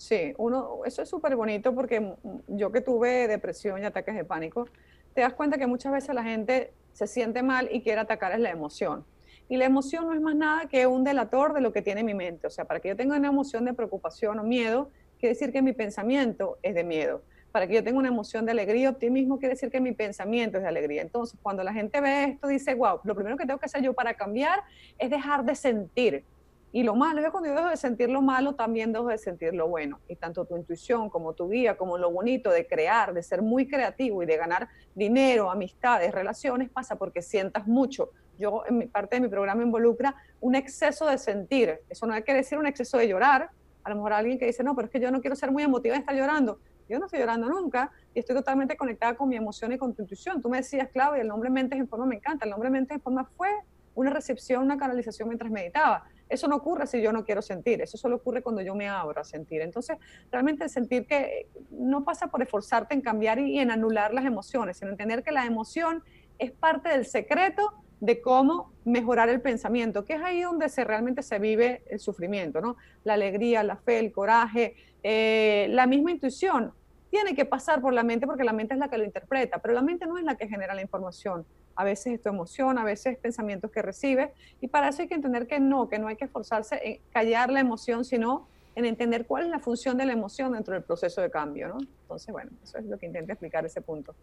Sí, uno, eso es súper bonito porque yo que tuve depresión y ataques de pánico, te das cuenta que muchas veces la gente se siente mal y quiere atacar es la emoción. Y la emoción no es más nada que un delator de lo que tiene mi mente. O sea, para que yo tenga una emoción de preocupación o miedo, quiere decir que mi pensamiento es de miedo. Para que yo tenga una emoción de alegría, optimismo, quiere decir que mi pensamiento es de alegría. Entonces, cuando la gente ve esto, dice, wow, lo primero que tengo que hacer yo para cambiar es dejar de sentir. Y lo malo es que cuando yo dejo de sentir lo malo, también dejo de sentir lo bueno. Y tanto tu intuición como tu guía, como lo bonito de crear, de ser muy creativo y de ganar dinero, amistades, relaciones, pasa porque sientas mucho. Yo, en mi parte de mi programa involucra un exceso de sentir. Eso no que decir un exceso de llorar, a lo mejor alguien que dice, no, pero es que yo no quiero ser muy emotiva y estar llorando. Yo no estoy llorando nunca y estoy totalmente conectada con mi emoción y con tu intuición. Tú me decías, Claudia, el nombre Mentes en Forma me encanta. El nombre Mentes en Forma fue una recepción, una canalización mientras meditaba. Eso no ocurre si yo no quiero sentir, eso solo ocurre cuando yo me abro a sentir. Entonces, realmente sentir que no pasa por esforzarte en cambiar y en anular las emociones, sino entender que la emoción es parte del secreto de cómo mejorar el pensamiento, que es ahí donde se, realmente se vive el sufrimiento, ¿no? La alegría, la fe, el coraje, eh, la misma intuición. Tiene que pasar por la mente porque la mente es la que lo interpreta, pero la mente no es la que genera la información. A veces es tu emoción, a veces es pensamientos que recibes, y para eso hay que entender que no, que no hay que esforzarse en callar la emoción, sino en entender cuál es la función de la emoción dentro del proceso de cambio, ¿no? Entonces, bueno, eso es lo que intento explicar ese punto.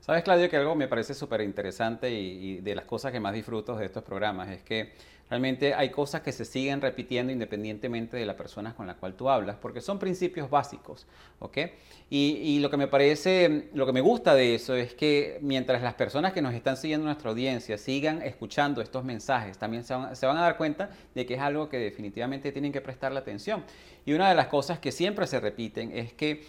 Sabes, Claudio, que algo me parece súper interesante y, de las cosas que más disfruto de estos programas es que realmente hay cosas que se siguen repitiendo independientemente de la persona con la cual tú hablas, porque son principios básicos, ¿ok? Y, lo que me parece, lo que me gusta de eso es que mientras las personas que nos están siguiendo en nuestra audiencia sigan escuchando estos mensajes, también se van, se van a dar cuenta de que es algo que definitivamente tienen que prestarle atención. Y una de las cosas que siempre se repiten es que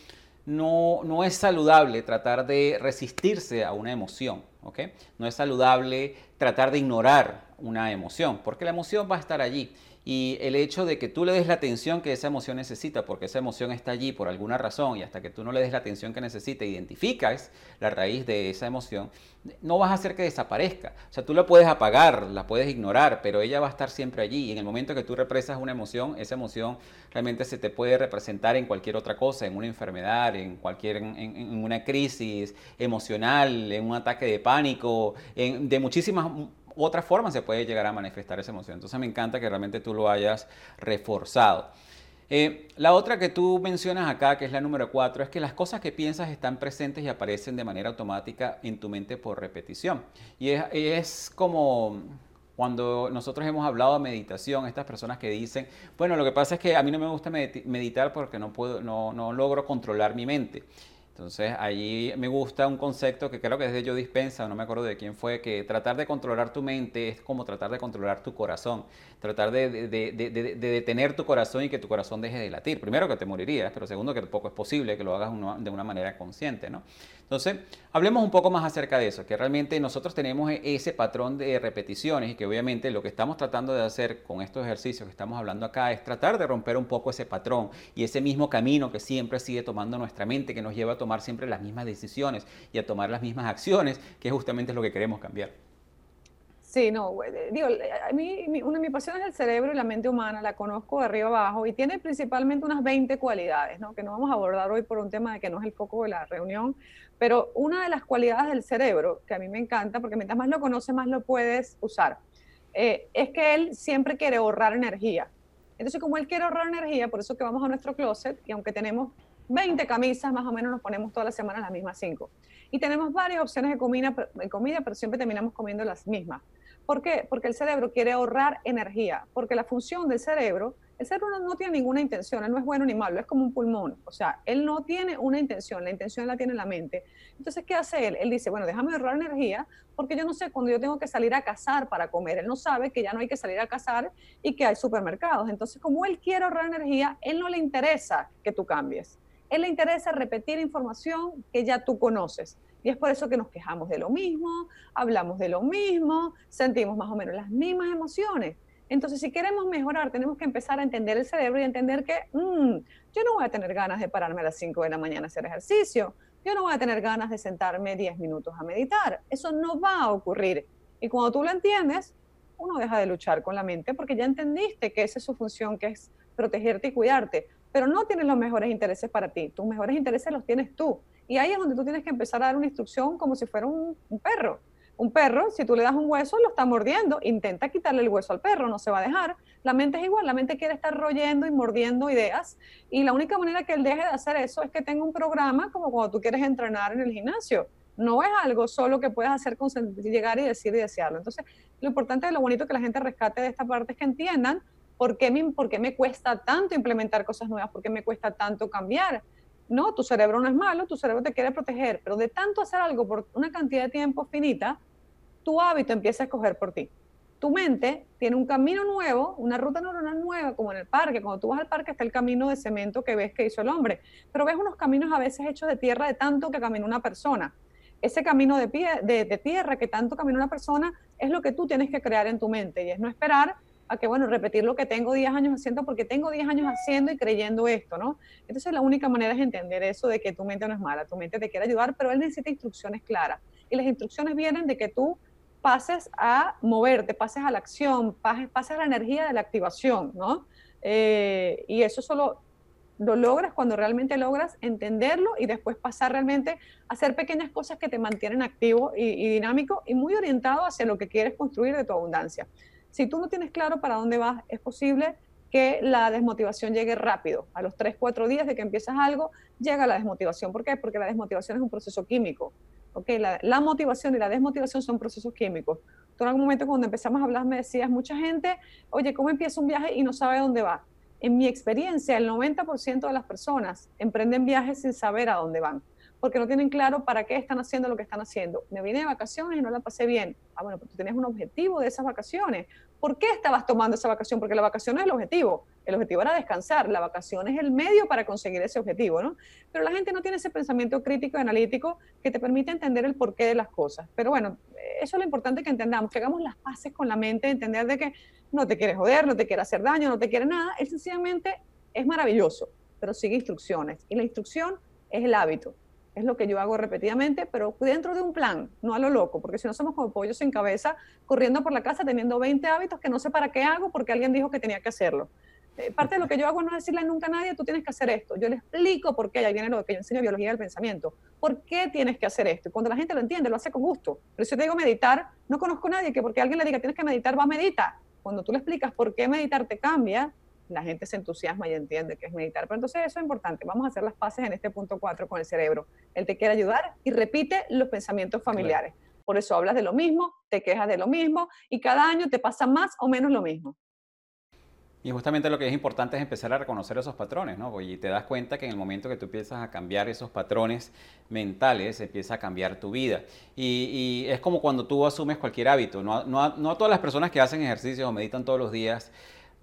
no, no es saludable tratar de resistirse a una emoción, ¿ok? No es saludable tratar de ignorar una emoción, porque la emoción va a estar allí y el hecho de que tú le des la atención que esa emoción necesita, porque esa emoción está allí por alguna razón y hasta que tú no le des la atención que necesita, identificas la raíz de esa emoción, no vas a hacer que desaparezca. O sea, tú la puedes apagar, la puedes ignorar, pero ella va a estar siempre allí. Y en el momento que tú represas una emoción, esa emoción realmente se te puede representar en cualquier otra cosa, en una enfermedad, en cualquier, en, una crisis emocional, en un ataque de pánico, en, de muchísimas otra forma se puede llegar a manifestar esa emoción. Entonces me encanta que realmente tú lo hayas reforzado. Eh, la otra que tú mencionas acá, que es la número cuatro, es que las cosas que piensas están presentes y aparecen de manera automática en tu mente por repetición. Y es, como cuando nosotros hemos hablado de meditación, estas personas que dicen, bueno, lo que pasa es que a mí no me gusta meditar porque no, puedo, no, no logro controlar mi mente. Entonces, allí me gusta un concepto que creo que desde yo dispensa, no me acuerdo de quién fue, que tratar de controlar tu mente es como tratar de controlar tu corazón, tratar de, detener tu corazón y que tu corazón deje de latir. Primero que te morirías, pero segundo que tampoco es posible que lo hagas de una manera consciente, ¿no? Entonces, hablemos un poco más acerca de eso, que realmente nosotros tenemos e, ese patrón de repeticiones y que obviamente lo que estamos tratando de hacer con estos ejercicios que estamos hablando acá es tratar de romper un poco ese patrón y ese mismo camino que siempre sigue tomando nuestra mente, que nos lleva a tomar siempre las mismas decisiones y a tomar las mismas acciones, que justamente es lo que queremos cambiar. Sí, no, digo, a mí, una de mis pasiones es el cerebro y la mente humana, la conozco de arriba abajo y tiene principalmente unas 20 cualidades, ¿no? que no vamos a abordar hoy por un tema de que no es el foco de la reunión, pero una de las cualidades del cerebro, que a mí me encanta, porque mientras más lo conoces, más lo puedes usar, eh, es que él siempre quiere ahorrar energía. Entonces, como él quiere ahorrar energía, por eso que vamos a nuestro closet y aunque tenemos 20 camisas, más o menos nos ponemos todas las semanas las mismas 5. Y tenemos varias opciones de comida, de comida, pero siempre terminamos comiendo las mismas. ¿Por qué? Porque el cerebro quiere ahorrar energía, porque la función del cerebro, el cerebro no, tiene ninguna intención, él no es bueno ni malo, es como un pulmón, o sea, él no tiene una intención, la intención la tiene la mente. Entonces, ¿qué hace él? Él dice, bueno, déjame ahorrar energía, porque yo no sé cuando yo tengo que salir a cazar para comer, él no sabe que ya no hay que salir a cazar y que hay supermercados. Entonces, como él quiere ahorrar energía, él no le interesa que tú cambies. Él le interesa repetir información que ya tú conoces. Y es por eso que nos quejamos de lo mismo, hablamos de lo mismo, sentimos más o menos las mismas emociones. Entonces, si queremos mejorar, tenemos que empezar a entender el cerebro y entender que mm, yo no voy a tener ganas de pararme a las 5 de la mañana a hacer ejercicio, yo no voy a tener ganas de sentarme 10 minutos a meditar, eso no va a ocurrir. Y cuando tú lo entiendes, uno deja de luchar con la mente porque ya entendiste que esa es su función, que es protegerte y cuidarte, pero no tienes los mejores intereses para ti, tus mejores intereses los tienes tú. Y ahí es donde tú tienes que empezar a dar una instrucción como si fuera un, perro. Un perro, si tú le das un hueso, lo está mordiendo. Intenta quitarle el hueso al perro, no se va a dejar. La mente es igual, la mente quiere estar royendo y mordiendo ideas. Y la única manera que él deje de hacer eso es que tenga un programa como cuando tú quieres entrenar en el gimnasio. No es algo solo que puedes hacer con llegar y decir y desearlo. Entonces, lo importante y lo bonito que la gente rescate de esta parte es que entiendan por qué me, por qué me cuesta tanto implementar cosas nuevas, por qué me cuesta tanto cambiar no, tu cerebro no es malo, tu cerebro te quiere proteger, pero de tanto hacer algo por una cantidad de tiempo finita, tu hábito empieza a escoger por ti. Tu mente tiene un camino nuevo, una ruta neuronal nueva, como en el parque. Cuando tú vas al parque está el camino de cemento que ves que hizo el hombre, pero ves unos caminos a veces hechos de tierra de tanto que caminó una persona. Ese camino de, pie, de, tierra que tanto caminó una persona es lo que tú tienes que crear en tu mente y es no esperar a que, bueno, repetir lo que tengo 10 años haciendo porque tengo 10 años haciendo y creyendo esto, ¿no? Entonces la única manera es entender eso de que tu mente no es mala, tu mente te quiere ayudar, pero él necesita instrucciones claras. Y las instrucciones vienen de que tú pases a moverte, pases a la acción, pases, pases a la energía de la activación, ¿no? Eh, y eso solo lo logras cuando realmente logras entenderlo y después pasar realmente a hacer pequeñas cosas que te mantienen activo y, y dinámico y muy orientado hacia lo que quieres construir de tu abundancia. Si tú no tienes claro para dónde vas, es posible que la desmotivación llegue rápido. A los 3, 4 días de que empiezas algo, llega la desmotivación. ¿Por qué? Porque la desmotivación es un proceso químico. ¿okay? La, motivación y la desmotivación son procesos químicos. Tú en algún momento cuando empezamos a hablar me decías, mucha gente, oye, ¿cómo empieza un viaje y no sabe dónde va? En mi experiencia, el 90% de las personas emprenden viajes sin saber a dónde van porque no tienen claro para qué están haciendo lo que están haciendo. Me vine de vacaciones y no la pasé bien. Ah, bueno, pero tú tenías un objetivo de esas vacaciones. ¿Por qué estabas tomando esa vacación? Porque la vacación es el objetivo. El objetivo era descansar. La vacación es el medio para conseguir ese objetivo, ¿no? Pero la gente no tiene ese pensamiento crítico y analítico que te permite entender el porqué de las cosas. Pero bueno, eso es lo importante que entendamos, que hagamos las paces con la mente, entender de que no te quiere joder, no te quiere hacer daño, no te quiere nada. Él sencillamente es maravilloso, pero sigue instrucciones. Y la instrucción es el hábito es lo que yo hago repetidamente, pero dentro de un plan, no a lo loco, porque si no somos como pollos sin cabeza, corriendo por la casa teniendo 20 hábitos que no sé para qué hago porque alguien dijo que tenía que hacerlo. Eh, parte de lo que yo hago es no decirle nunca a nadie, tú tienes que hacer esto. Yo le explico por qué, ahí viene lo que yo enseño biología del pensamiento. ¿Por qué tienes que hacer esto? Y cuando la gente lo entiende, lo hace con gusto. Pero si yo te digo meditar, no conozco a nadie que porque alguien le diga tienes que meditar, va a meditar. Cuando tú le explicas por qué meditar te cambia, la gente se entusiasma y entiende que es meditar. Pero entonces eso es importante. Vamos a hacer las paces en este punto 4 con el cerebro. Él te quiere ayudar y repite los pensamientos familiares. Por eso hablas de lo mismo, te quejas de lo mismo y cada año te pasa más o menos lo mismo. Y justamente lo que es importante es empezar a reconocer esos patrones, ¿no? Y te das cuenta que en el momento que tú empiezas a cambiar esos patrones mentales, empieza a cambiar tu vida. Y, es como cuando tú asumes cualquier hábito. No, no, no todas las personas que hacen ejercicio o meditan todos los días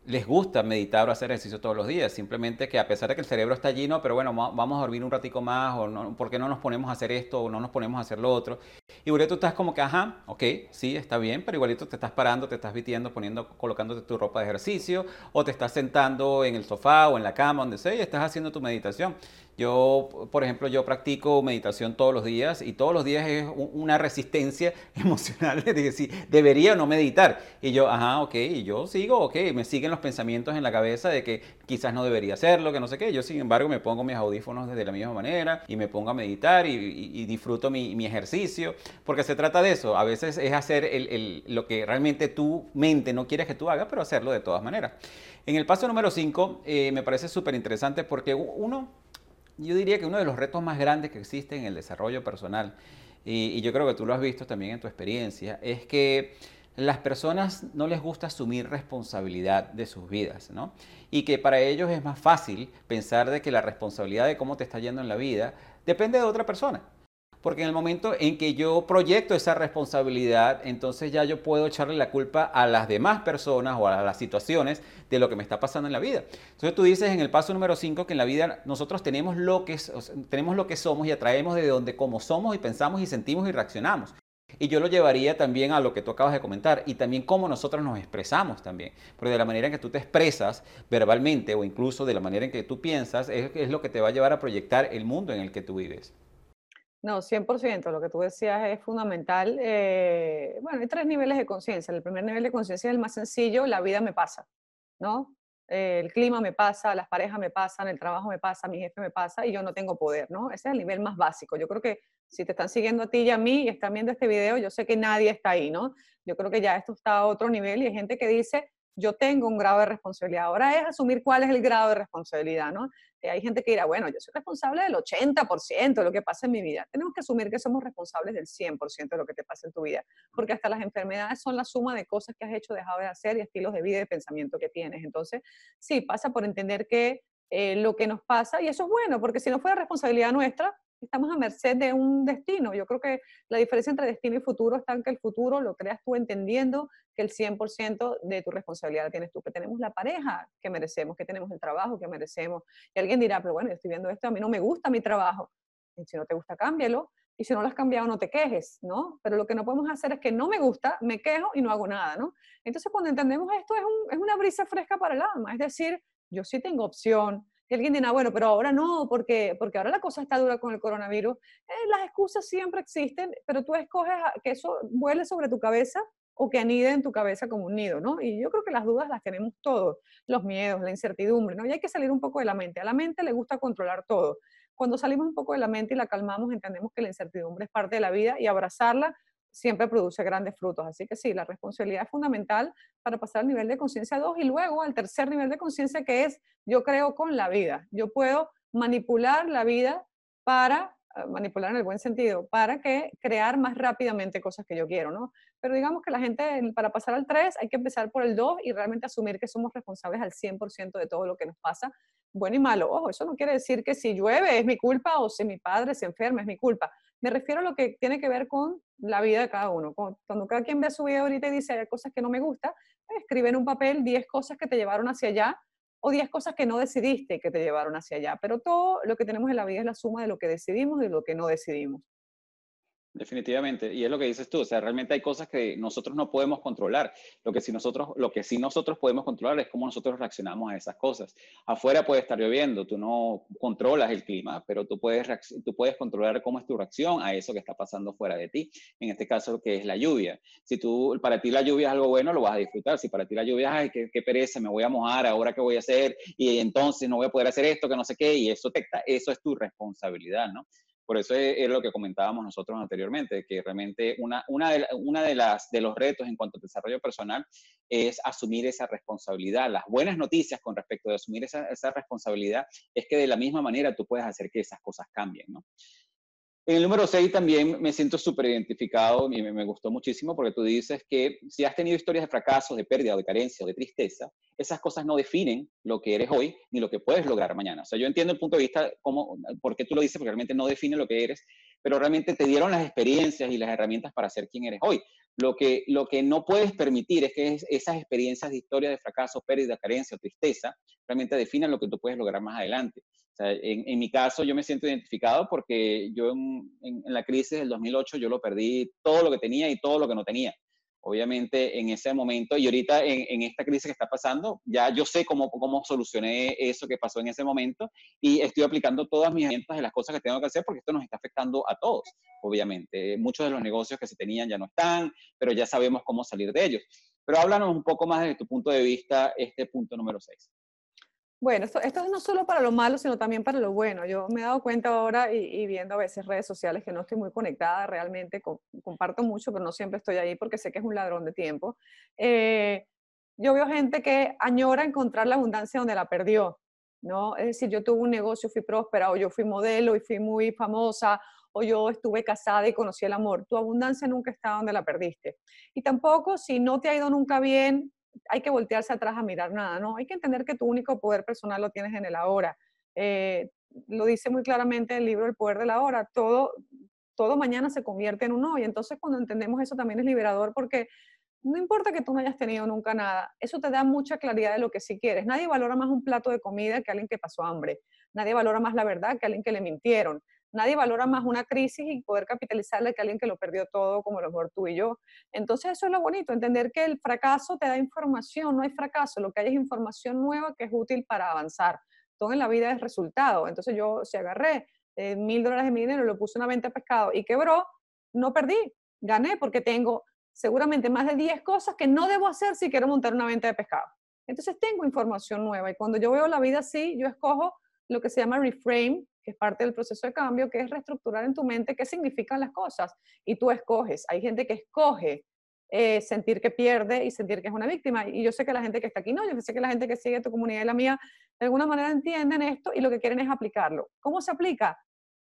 les gusta meditar o hacer ejercicio todos los días, simplemente que a pesar de que el cerebro está lleno, pero bueno, vamos a dormir un ratico más, o no, ¿por qué no nos ponemos a hacer esto o no nos ponemos a hacer lo otro? Y igualito tú estás como que, ajá, ok, sí, está bien, pero igualito te estás parando, te estás vistiendo, poniendo, colocándote tu ropa de ejercicio, o te estás sentando en el sofá o en la cama, donde sea, y estás haciendo tu meditación. Yo, por ejemplo, yo practico meditación todos los días y todos los días es una resistencia emocional de si debería o no meditar. Y yo, ajá, ok, y yo sigo, ok, me siguen los pensamientos en la cabeza de que quizás no debería hacerlo, que no sé qué. Yo, sin embargo, me pongo mis audífonos de la misma manera y me pongo a meditar y, disfruto mi, ejercicio, porque se trata de eso. A veces es hacer lo que realmente tu mente no quiere que tú hagas, pero hacerlo de todas maneras. En el paso número 5 eh, me parece súper interesante porque uno yo diría que uno de los retos más grandes que existen en el desarrollo personal, y, yo creo que tú lo has visto también en tu experiencia, es que las personas no les gusta asumir responsabilidad de sus vidas, ¿no? Y que para ellos es más fácil pensar de que la responsabilidad de cómo te está yendo en la vida depende de otra persona. Porque en el momento en que yo proyecto esa responsabilidad, entonces ya yo puedo echarle la culpa a las demás personas o a las situaciones de lo que me está pasando en la vida. Entonces tú dices en el paso número 5 que en la vida nosotros tenemos lo que, tenemos lo que somos y atraemos de donde como somos y pensamos y sentimos y reaccionamos. Y yo lo llevaría también a lo que tú acabas de comentar y también cómo nosotros nos expresamos también. Porque de la manera en que tú te expresas verbalmente o incluso de la manera en que tú piensas es, es lo que te va a llevar a proyectar el mundo en el que tú vives. No, 100%, lo que tú decías es fundamental. Eh, bueno, hay tres niveles de conciencia. El primer nivel de conciencia es el más sencillo, la vida me pasa, ¿no? Eh, el clima me pasa, las parejas me pasan, el trabajo me pasa, mi jefe me pasa y yo no tengo poder, ¿no? Ese es el nivel más básico. Yo creo que si te están siguiendo a ti y a mí y están viendo este video, yo sé que nadie está ahí, ¿no? Yo creo que ya esto está a otro nivel y hay gente que dice, yo tengo un grado de responsabilidad. Ahora es asumir cuál es el grado de responsabilidad, ¿no? Eh, hay gente que dirá, bueno, yo soy responsable del 80% de lo que pasa en mi vida. Tenemos que asumir que somos responsables del 100% de lo que te pasa en tu vida, porque hasta las enfermedades son la suma de cosas que has hecho, dejado de hacer y estilos de vida y de pensamiento que tienes. Entonces, sí, pasa por entender que eh, lo que nos pasa, y eso es bueno, porque si no fuera responsabilidad nuestra, estamos a merced de un destino. Yo creo que la diferencia entre destino y futuro está en que el futuro lo creas tú entendiendo que el 100% de tu responsabilidad la tienes tú, que tenemos la pareja que merecemos, que tenemos el trabajo que merecemos. Y alguien dirá, pero bueno, yo estoy viendo esto, a mí no me gusta mi trabajo. Y si no te gusta, cámbialo. Y si no lo has cambiado, no te quejes, ¿no? Pero lo que no podemos hacer es que no me gusta, me quejo y no hago nada, ¿no? Entonces, cuando entendemos esto, es, un, es una brisa fresca para el alma. Es decir, yo sí tengo opción, y alguien dirá, bueno, pero ahora no, porque, porque ahora la cosa está dura con el coronavirus. Eh, las excusas siempre existen, pero tú escoges que eso vuele sobre tu cabeza o que anide en tu cabeza como un nido, ¿no? Y yo creo que las dudas las tenemos todos, los miedos, la incertidumbre, ¿no? Y hay que salir un poco de la mente. A la mente le gusta controlar todo. Cuando salimos un poco de la mente y la calmamos, entendemos que la incertidumbre es parte de la vida y abrazarla siempre produce grandes frutos. Así que sí, la responsabilidad es fundamental para pasar al nivel de conciencia 2 y luego al tercer nivel de conciencia que es yo creo con la vida. Yo puedo manipular la vida para eh, manipular en el buen sentido, para que crear más rápidamente cosas que yo quiero, ¿no? Pero digamos que la gente, para pasar al 3, hay que empezar por el 2 y realmente asumir que somos responsables al 100% de todo lo que nos pasa, bueno y malo. Ojo, eso no quiere decir que si llueve es mi culpa o si mi padre se enferma es mi culpa. Me refiero a lo que tiene que ver con la vida de cada uno. Cuando cada quien ve su vida ahorita y dice hay cosas que no me gustan, escribe en un papel 10 cosas que te llevaron hacia allá o 10 cosas que no decidiste que te llevaron hacia allá. Pero todo lo que tenemos en la vida es la suma de lo que decidimos y lo que no decidimos. Definitivamente, y es lo que dices tú, o sea, realmente hay cosas que nosotros no podemos controlar. Lo que sí nosotros, lo que sí nosotros podemos controlar es cómo nosotros reaccionamos a esas cosas. Afuera puede estar lloviendo, tú no controlas el clima, pero tú puedes, tú puedes controlar cómo es tu reacción a eso que está pasando fuera de ti. En este caso, lo que es la lluvia. Si tú, para ti la lluvia es algo bueno, lo vas a disfrutar. Si para ti la lluvia, ay, qué, qué pereza, me voy a mojar, ahora qué voy a hacer, y entonces no voy a poder hacer esto, que no sé qué, y eso, te, eso es tu responsabilidad, ¿no? Por eso es, lo que comentábamos nosotros anteriormente, que realmente una, una, de, una de, las, de los retos en cuanto al desarrollo personal es asumir esa responsabilidad. Las buenas noticias con respecto a asumir esa, esa responsabilidad es que de la misma manera tú puedes hacer que esas cosas cambien, ¿no? En el número 6 también me siento súper identificado y me, gustó muchísimo porque tú dices que si has tenido historias de fracasos, de pérdida, de carencia de tristeza, esas cosas no definen lo que eres hoy ni lo que puedes lograr mañana. O sea, yo entiendo el punto de vista, como, por qué tú lo dices, porque realmente no define lo que eres, pero realmente te dieron las experiencias y las herramientas para ser quien eres hoy. Lo que, lo que no puedes permitir es que esas experiencias de historia de fracaso, pérdida, carencia o tristeza realmente definan lo que tú puedes lograr más adelante en, mi caso yo me siento identificado porque yo en, la crisis del 2008 yo lo perdí todo lo que tenía y todo lo que no tenía. Obviamente en ese momento y ahorita en, esta crisis que está pasando, ya yo sé cómo, cómo solucioné eso que pasó en ese momento y estoy aplicando todas mis herramientas de las cosas que tengo que hacer porque esto nos está afectando a todos, obviamente. Muchos de los negocios que se tenían ya no están, pero ya sabemos cómo salir de ellos. Pero háblanos un poco más desde tu punto de vista, este punto número 6. Bueno, esto, esto no solo para lo malo, sino también para lo bueno. Yo me he dado cuenta ahora y, viendo a veces redes sociales que no estoy muy conectada realmente, comparto mucho, pero no siempre estoy ahí porque sé que es un ladrón de tiempo. Eh, yo veo gente que añora encontrar la abundancia donde la perdió, ¿no? Es decir, yo tuve un negocio, fui próspera, o yo fui modelo y fui muy famosa, o yo estuve casada y conocí el amor. Tu abundancia nunca está donde la perdiste. Y tampoco, si no te ha ido nunca bien, hay que voltearse atrás a mirar nada, ¿no? Hay que entender que tu único poder personal lo tienes en el ahora. Eh, lo dice muy claramente el libro El poder del ahora. Todo, todo mañana se convierte en un hoy. Entonces, cuando entendemos eso también es liberador porque no importa que tú no hayas tenido nunca nada, eso te da mucha claridad de lo que sí quieres. Nadie valora más un plato de comida que alguien que pasó hambre. Nadie valora más la verdad que alguien que le mintieron. Nadie valora más una crisis y poder capitalizarla que alguien que lo perdió todo, como lo mejor tú y yo. Entonces eso es lo bonito, entender que el fracaso te da información, no hay fracaso, lo que hay es información nueva que es útil para avanzar. Todo en la vida es resultado. Entonces yo si agarré eh, mil dólares de mi dinero, lo puse en una venta de pescado y quebró, no perdí, gané porque tengo seguramente más de 10 cosas que no debo hacer si quiero montar una venta de pescado. Entonces tengo información nueva y cuando yo veo la vida así, yo escojo lo que se llama reframe, es parte del proceso de cambio, que es reestructurar en tu mente qué significan las cosas. Y tú escoges. Hay gente que escoge eh, sentir que pierde y sentir que es una víctima. Y yo sé que la gente que está aquí no, yo sé que la gente que sigue tu comunidad y la mía, de alguna manera entienden esto y lo que quieren es aplicarlo. ¿Cómo se aplica?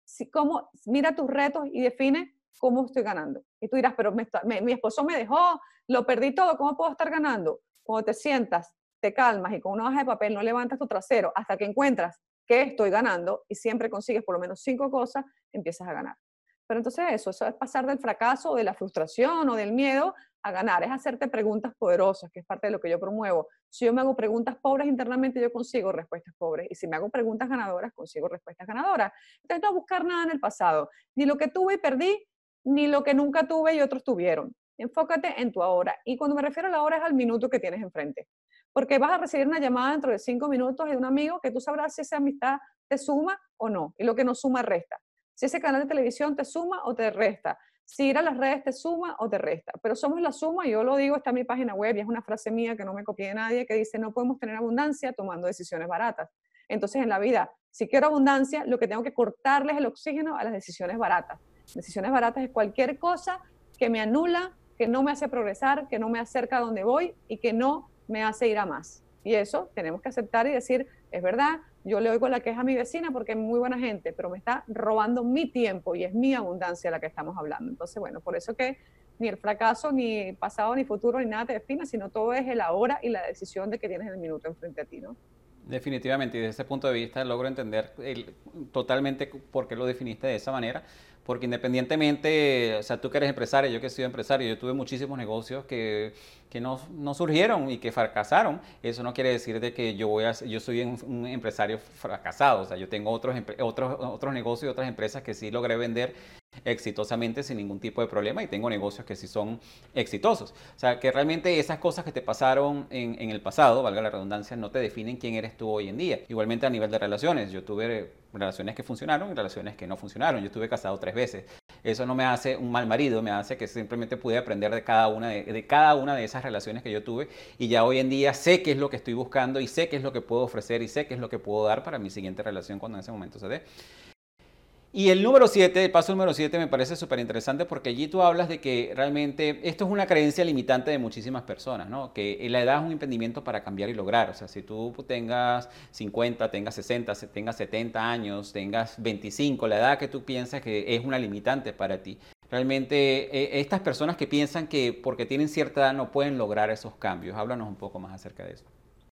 Si, cómo, mira tus retos y define cómo estoy ganando. Y tú dirás, pero mi esposo me dejó, lo perdí todo, ¿cómo puedo estar ganando? Cuando te sientas, te calmas y con una hoja de papel no levantas tu trasero hasta que encuentras que estoy ganando y siempre consigues por lo menos cinco cosas, empiezas a ganar. Pero entonces eso, eso es pasar del fracaso de la frustración o del miedo a ganar, es hacerte preguntas poderosas, que es parte de lo que yo promuevo. Si yo me hago preguntas pobres internamente, yo consigo respuestas pobres. Y si me hago preguntas ganadoras, consigo respuestas ganadoras. Entonces no buscar nada en el pasado. Ni lo que tuve y perdí, ni lo que nunca tuve y otros tuvieron. Enfócate en tu ahora. Y cuando me refiero a la hora es al minuto que tienes enfrente porque vas a recibir una llamada dentro de cinco minutos de un amigo que tú sabrás si esa amistad te suma o no, y lo que no suma resta. Si ese canal de televisión te suma o te resta, si ir a las redes te suma o te resta, pero somos la suma, yo lo digo, está en mi página web y es una frase mía que no me copié de nadie, que dice, no podemos tener abundancia tomando decisiones baratas. Entonces en la vida, si quiero abundancia, lo que tengo que cortarles el oxígeno a las decisiones baratas. Decisiones baratas es cualquier cosa que me anula, que no me hace progresar, que no me acerca a donde voy y que no me hace ir a más. Y eso tenemos que aceptar y decir, es verdad, yo le oigo la queja a mi vecina porque es muy buena gente, pero me está robando mi tiempo y es mi abundancia la que estamos hablando. Entonces, bueno, por eso que ni el fracaso, ni pasado, ni futuro, ni nada te define, sino todo es el ahora y la decisión de que tienes el minuto enfrente a ti, ¿no? Definitivamente, y desde ese punto de vista logro entender totalmente por qué lo definiste de esa manera, porque independientemente, o sea, tú que eres empresario, yo que soy empresario, yo tuve muchísimos negocios que, que no, no, surgieron y que fracasaron. Eso no quiere decir de que yo, voy a, yo soy un, empresario fracasado, o sea, yo tengo otros, otros, otros negocios y otras empresas que sí logré vender exitosamente sin ningún tipo de problema y tengo negocios que sí son exitosos. O sea, que realmente esas cosas que te pasaron en, el pasado, valga la redundancia, no te definen quién eres tú hoy en día. Igualmente a nivel de relaciones, yo tuve relaciones que funcionaron y relaciones que no funcionaron. Yo estuve casado tres veces. Eso no me hace un mal marido, me hace que simplemente pude aprender de cada una de, de cada una de esas relaciones que yo tuve y ya hoy en día sé qué es lo que estoy buscando y sé qué es lo que puedo ofrecer y sé qué es lo que puedo dar para mi siguiente relación cuando en ese momento se dé. Y el número 7, el paso número 7 me parece súper interesante porque allí tú hablas de que realmente esto es una creencia limitante de muchísimas personas, ¿no? Que la edad es un impedimento para cambiar y lograr. O sea, si tú tengas 50, tengas 60, tengas 70 años, tengas 25, la edad que tú piensas que es una limitante para ti. Realmente eh, estas personas que piensan que porque tienen cierta edad no pueden lograr esos cambios. Háblanos un poco más acerca de eso.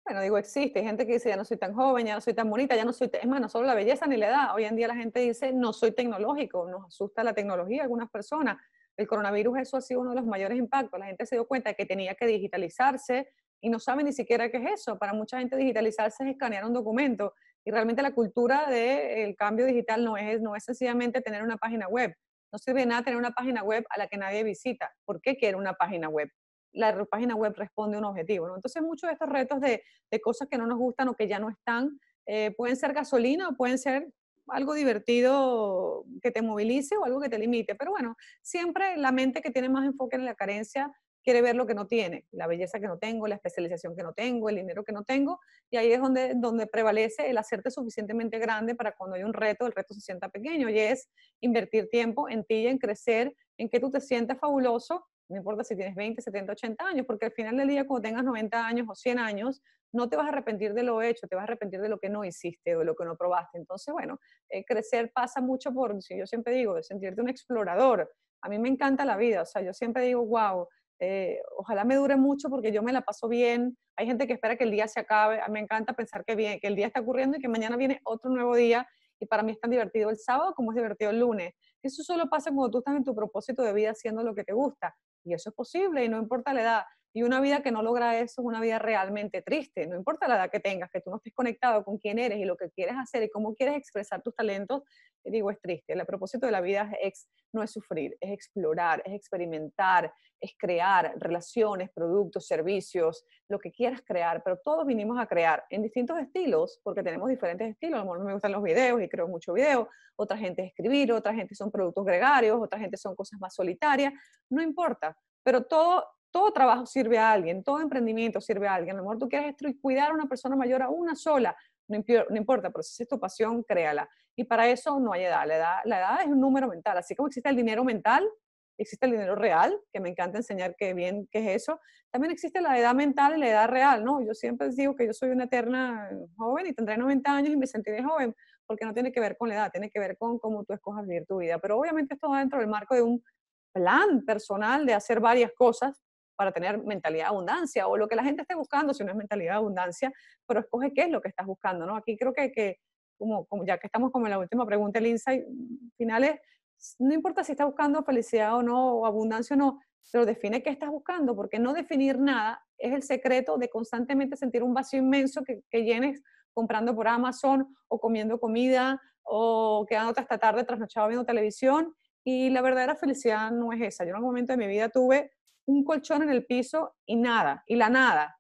Bueno, digo, existe. Hay gente que dice, ya no soy tan joven, ya no soy tan bonita, ya no soy... Es más, no solo la belleza ni la edad. Hoy en día la gente dice, no soy tecnológico, nos asusta la tecnología algunas personas. El coronavirus, eso ha sido uno de los mayores impactos. La gente se dio cuenta de que tenía que digitalizarse y no sabe ni siquiera qué es eso. Para mucha gente digitalizarse es escanear un documento. Y realmente la cultura del cambio digital no es, no es sencillamente tener una página web. No sirve de nada tener una página web a la que nadie visita. ¿Por qué quiere una página web? La página web responde a un objetivo. ¿no? Entonces, muchos de estos retos de, cosas que no nos gustan o que ya no están, eh, pueden ser gasolina o pueden ser algo divertido que te movilice o algo que te limite. Pero bueno, siempre la mente que tiene más enfoque en la carencia quiere ver lo que no tiene, la belleza que no tengo, la especialización que no tengo, el dinero que no tengo, y ahí es donde, donde prevalece el hacerte suficientemente grande para cuando hay un reto, el reto se sienta pequeño, y es invertir tiempo en ti en crecer, en que tú te sientas fabuloso no importa si tienes 20, 70, 80 años, porque al final del día, cuando tengas 90 años o 100 años, no te vas a arrepentir de lo hecho, te vas a arrepentir de lo que no hiciste o de lo que no probaste. Entonces, bueno, eh, crecer pasa mucho por, si yo siempre digo, de sentirte un explorador. A mí me encanta la vida, o sea, yo siempre digo, wow, eh, ojalá me dure mucho porque yo me la paso bien. Hay gente que espera que el día se acabe. A mí me encanta pensar que, bien, que el día está ocurriendo y que mañana viene otro nuevo día. Y para mí es tan divertido el sábado como es divertido el lunes. Eso solo pasa cuando tú estás en tu propósito de vida haciendo lo que te gusta. Y eso es posible y no importa la edad. Y una vida que no logra eso es una vida realmente triste. No importa la edad que tengas, que tú no estés conectado con quién eres y lo que quieres hacer y cómo quieres expresar tus talentos, digo, es triste. El propósito de la vida es, no es sufrir, es explorar, es experimentar, es crear relaciones, productos, servicios, lo que quieras crear, pero todos vinimos a crear en distintos estilos, porque tenemos diferentes estilos. A lo mejor me gustan los videos y creo mucho video, otra gente es escribir, otra gente son productos gregarios, otra gente son cosas más solitarias, no importa, pero todo todo trabajo sirve a alguien, todo emprendimiento sirve a alguien. A lo mejor tú quieres cuidar a una persona mayor a una sola, no, importa, pero si es tu pasión, créala. Y para eso no hay edad. La, edad. la edad es un número mental. Así como existe el dinero mental, existe el dinero real, que me encanta enseñar qué bien qué es eso. También existe la edad mental y la edad real, ¿no? Yo siempre digo que yo soy una eterna joven y tendré 90 años y me sentiré joven, porque no tiene que ver con la edad, tiene que ver con cómo tú escojas vivir tu vida. Pero obviamente esto va dentro del marco de un plan personal de hacer varias cosas para tener mentalidad de abundancia o lo que la gente esté buscando, si no es mentalidad de abundancia, pero escoge qué es lo que estás buscando, ¿no? Aquí creo que, que como, como, ya que estamos como en la última pregunta, el insight final es, no importa si estás buscando felicidad o no, o abundancia o no, pero define qué estás buscando, porque no definir nada es el secreto de constantemente sentir un vacío inmenso que, que llenes comprando por Amazon o comiendo comida o quedándote hasta tarde trasnochado viendo televisión. Y la verdadera felicidad no es esa. Yo en algún momento de mi vida tuve un colchón en el piso y nada, y la nada.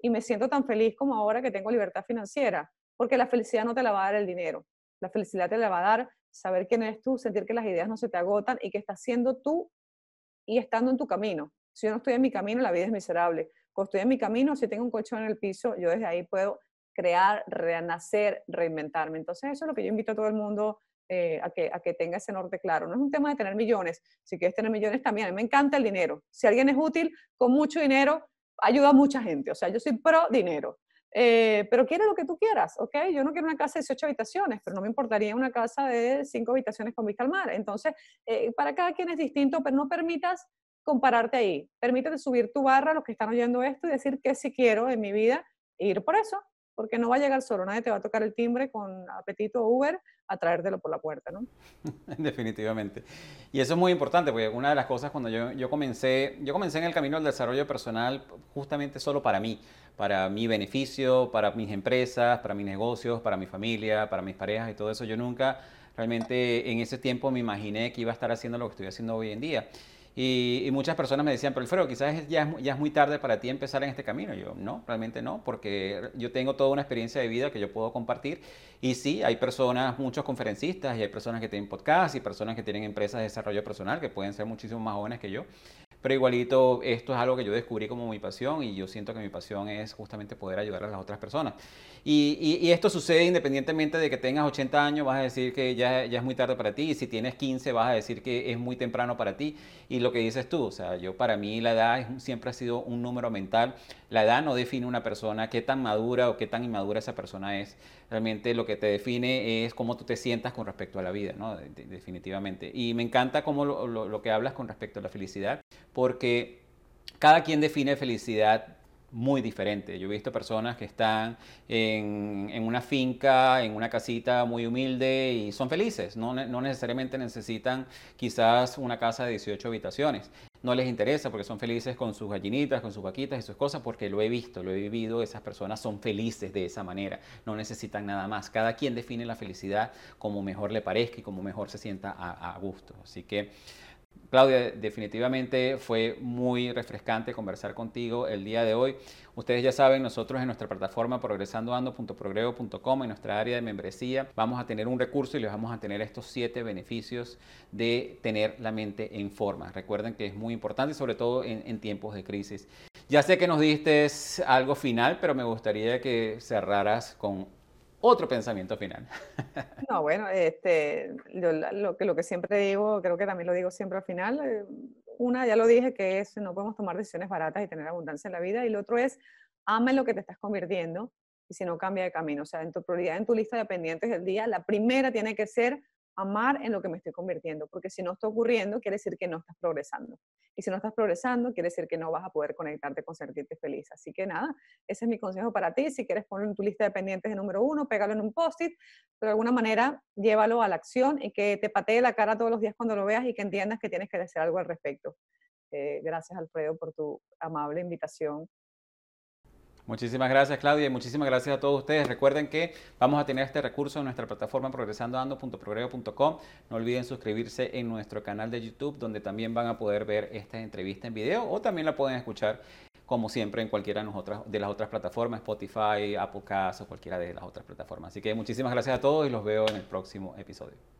Y me siento tan feliz como ahora que tengo libertad financiera, porque la felicidad no te la va a dar el dinero. La felicidad te la va a dar saber quién eres tú, sentir que las ideas no se te agotan y que estás siendo tú y estando en tu camino. Si yo no estoy en mi camino, la vida es miserable. Cuando estoy en mi camino, si tengo un colchón en el piso, yo desde ahí puedo crear, renacer, reinventarme. Entonces eso es lo que yo invito a todo el mundo eh, a, que, a que tenga ese norte claro. No es un tema de tener millones, si quieres tener millones también, a mí me encanta el dinero. Si alguien es útil, con mucho dinero, ayuda a mucha gente. O sea, yo soy pro dinero. Eh, pero quiere lo que tú quieras, ¿ok? Yo no quiero una casa de 18 habitaciones, pero no me importaría una casa de 5 habitaciones con vista al mar. Entonces, eh, para cada quien es distinto, pero no permitas compararte ahí. Permítete subir tu barra a los que están oyendo esto y decir que si quiero en mi vida e ir por eso porque no va a llegar solo, nadie te va a tocar el timbre con apetito Uber a traértelo por la puerta, ¿no? Definitivamente. Y eso es muy importante, porque una de las cosas cuando yo, yo comencé, yo comencé en el camino del desarrollo personal justamente solo para mí, para mi beneficio, para mis empresas, para mis negocios, para mi familia, para mis parejas y todo eso. Yo nunca realmente en ese tiempo me imaginé que iba a estar haciendo lo que estoy haciendo hoy en día. Y, muchas personas me decían, pero Alfredo, quizás ya es, ya es muy tarde para ti empezar en este camino. Yo, no, realmente no, porque yo tengo toda una experiencia de vida que yo puedo compartir. Y sí, hay personas, muchos conferencistas, y hay personas que tienen podcast, y personas que tienen empresas de desarrollo personal, que pueden ser muchísimo más jóvenes que yo. Pero igualito, esto es algo que yo descubrí como mi pasión y yo siento que mi pasión es justamente poder ayudar a las otras personas. Y, y, esto sucede independientemente de que tengas 80 años, vas a decir que ya, ya, es muy tarde para ti, y si tienes 15 vas a decir que es muy temprano para ti. Y lo que dices tú, o sea, yo para mí la edad siempre ha sido un número mental. La edad no define una persona, qué tan madura o qué tan inmadura esa persona es. Realmente lo que te define es cómo tú te sientas con respecto a la vida, ¿no? definitivamente. Y me encanta cómo lo, que hablas con respecto a la felicidad, porque cada quien define felicidad muy diferente. Yo he visto personas que están en, una finca, en una casita muy humilde y son felices. No, necesariamente necesitan quizás una casa de 18 habitaciones. No les interesa porque son felices con sus gallinitas, con sus vaquitas y sus cosas porque lo he visto, lo he vivido. Esas personas son felices de esa manera. No necesitan nada más. Cada quien define la felicidad como mejor le parezca y como mejor se sienta a gusto. Así que... Claudia, definitivamente fue muy refrescante conversar contigo el día de hoy. Ustedes ya saben, nosotros en nuestra plataforma progresandoando.progreo.com, en nuestra área de membresía, vamos a tener un recurso y les vamos a tener estos siete beneficios de tener la mente en forma. Recuerden que es muy importante, sobre todo en, tiempos de crisis. Ya sé que nos diste algo final, pero me gustaría que cerraras con otro pensamiento final. No, bueno, este, lo, que, siempre digo, creo que también lo digo siempre al final, eh, una, ya lo dije, que es no podemos tomar decisiones baratas y tener abundancia en la vida, y lo otro es, ama lo que te estás convirtiendo, y si no, cambia de camino. O sea, en tu prioridad, en tu lista de pendientes del día, la primera tiene que ser amar en lo que me estoy convirtiendo, porque si no está ocurriendo, quiere decir que no estás progresando. Y si no estás progresando, quiere decir que no vas a poder conectarte con sentirte feliz. Así que nada, ese es mi consejo para ti. Si quieres ponerlo en tu lista de pendientes de número uno, pégalo en un post-it, pero de alguna manera llévalo a la acción y que te patee la cara todos los días cuando lo veas y que entiendas que tienes que hacer algo al respecto. gracias, Alfredo, por tu amable invitación Muchísimas gracias Claudia y muchísimas gracias a todos ustedes. Recuerden que vamos a tener este recurso en nuestra plataforma progresandoando.progreso.com. No olviden suscribirse en nuestro canal de YouTube donde también van a poder ver esta entrevista en video o también la pueden escuchar como siempre en cualquiera de las otras plataformas, Spotify, Apple Cast o cualquiera de las otras plataformas. Así que muchísimas gracias a todos y los veo en el próximo episodio.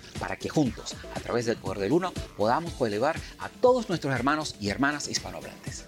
para que juntos, a través del poder del uno, podamos elevar a todos nuestros hermanos y hermanas hispanohablantes.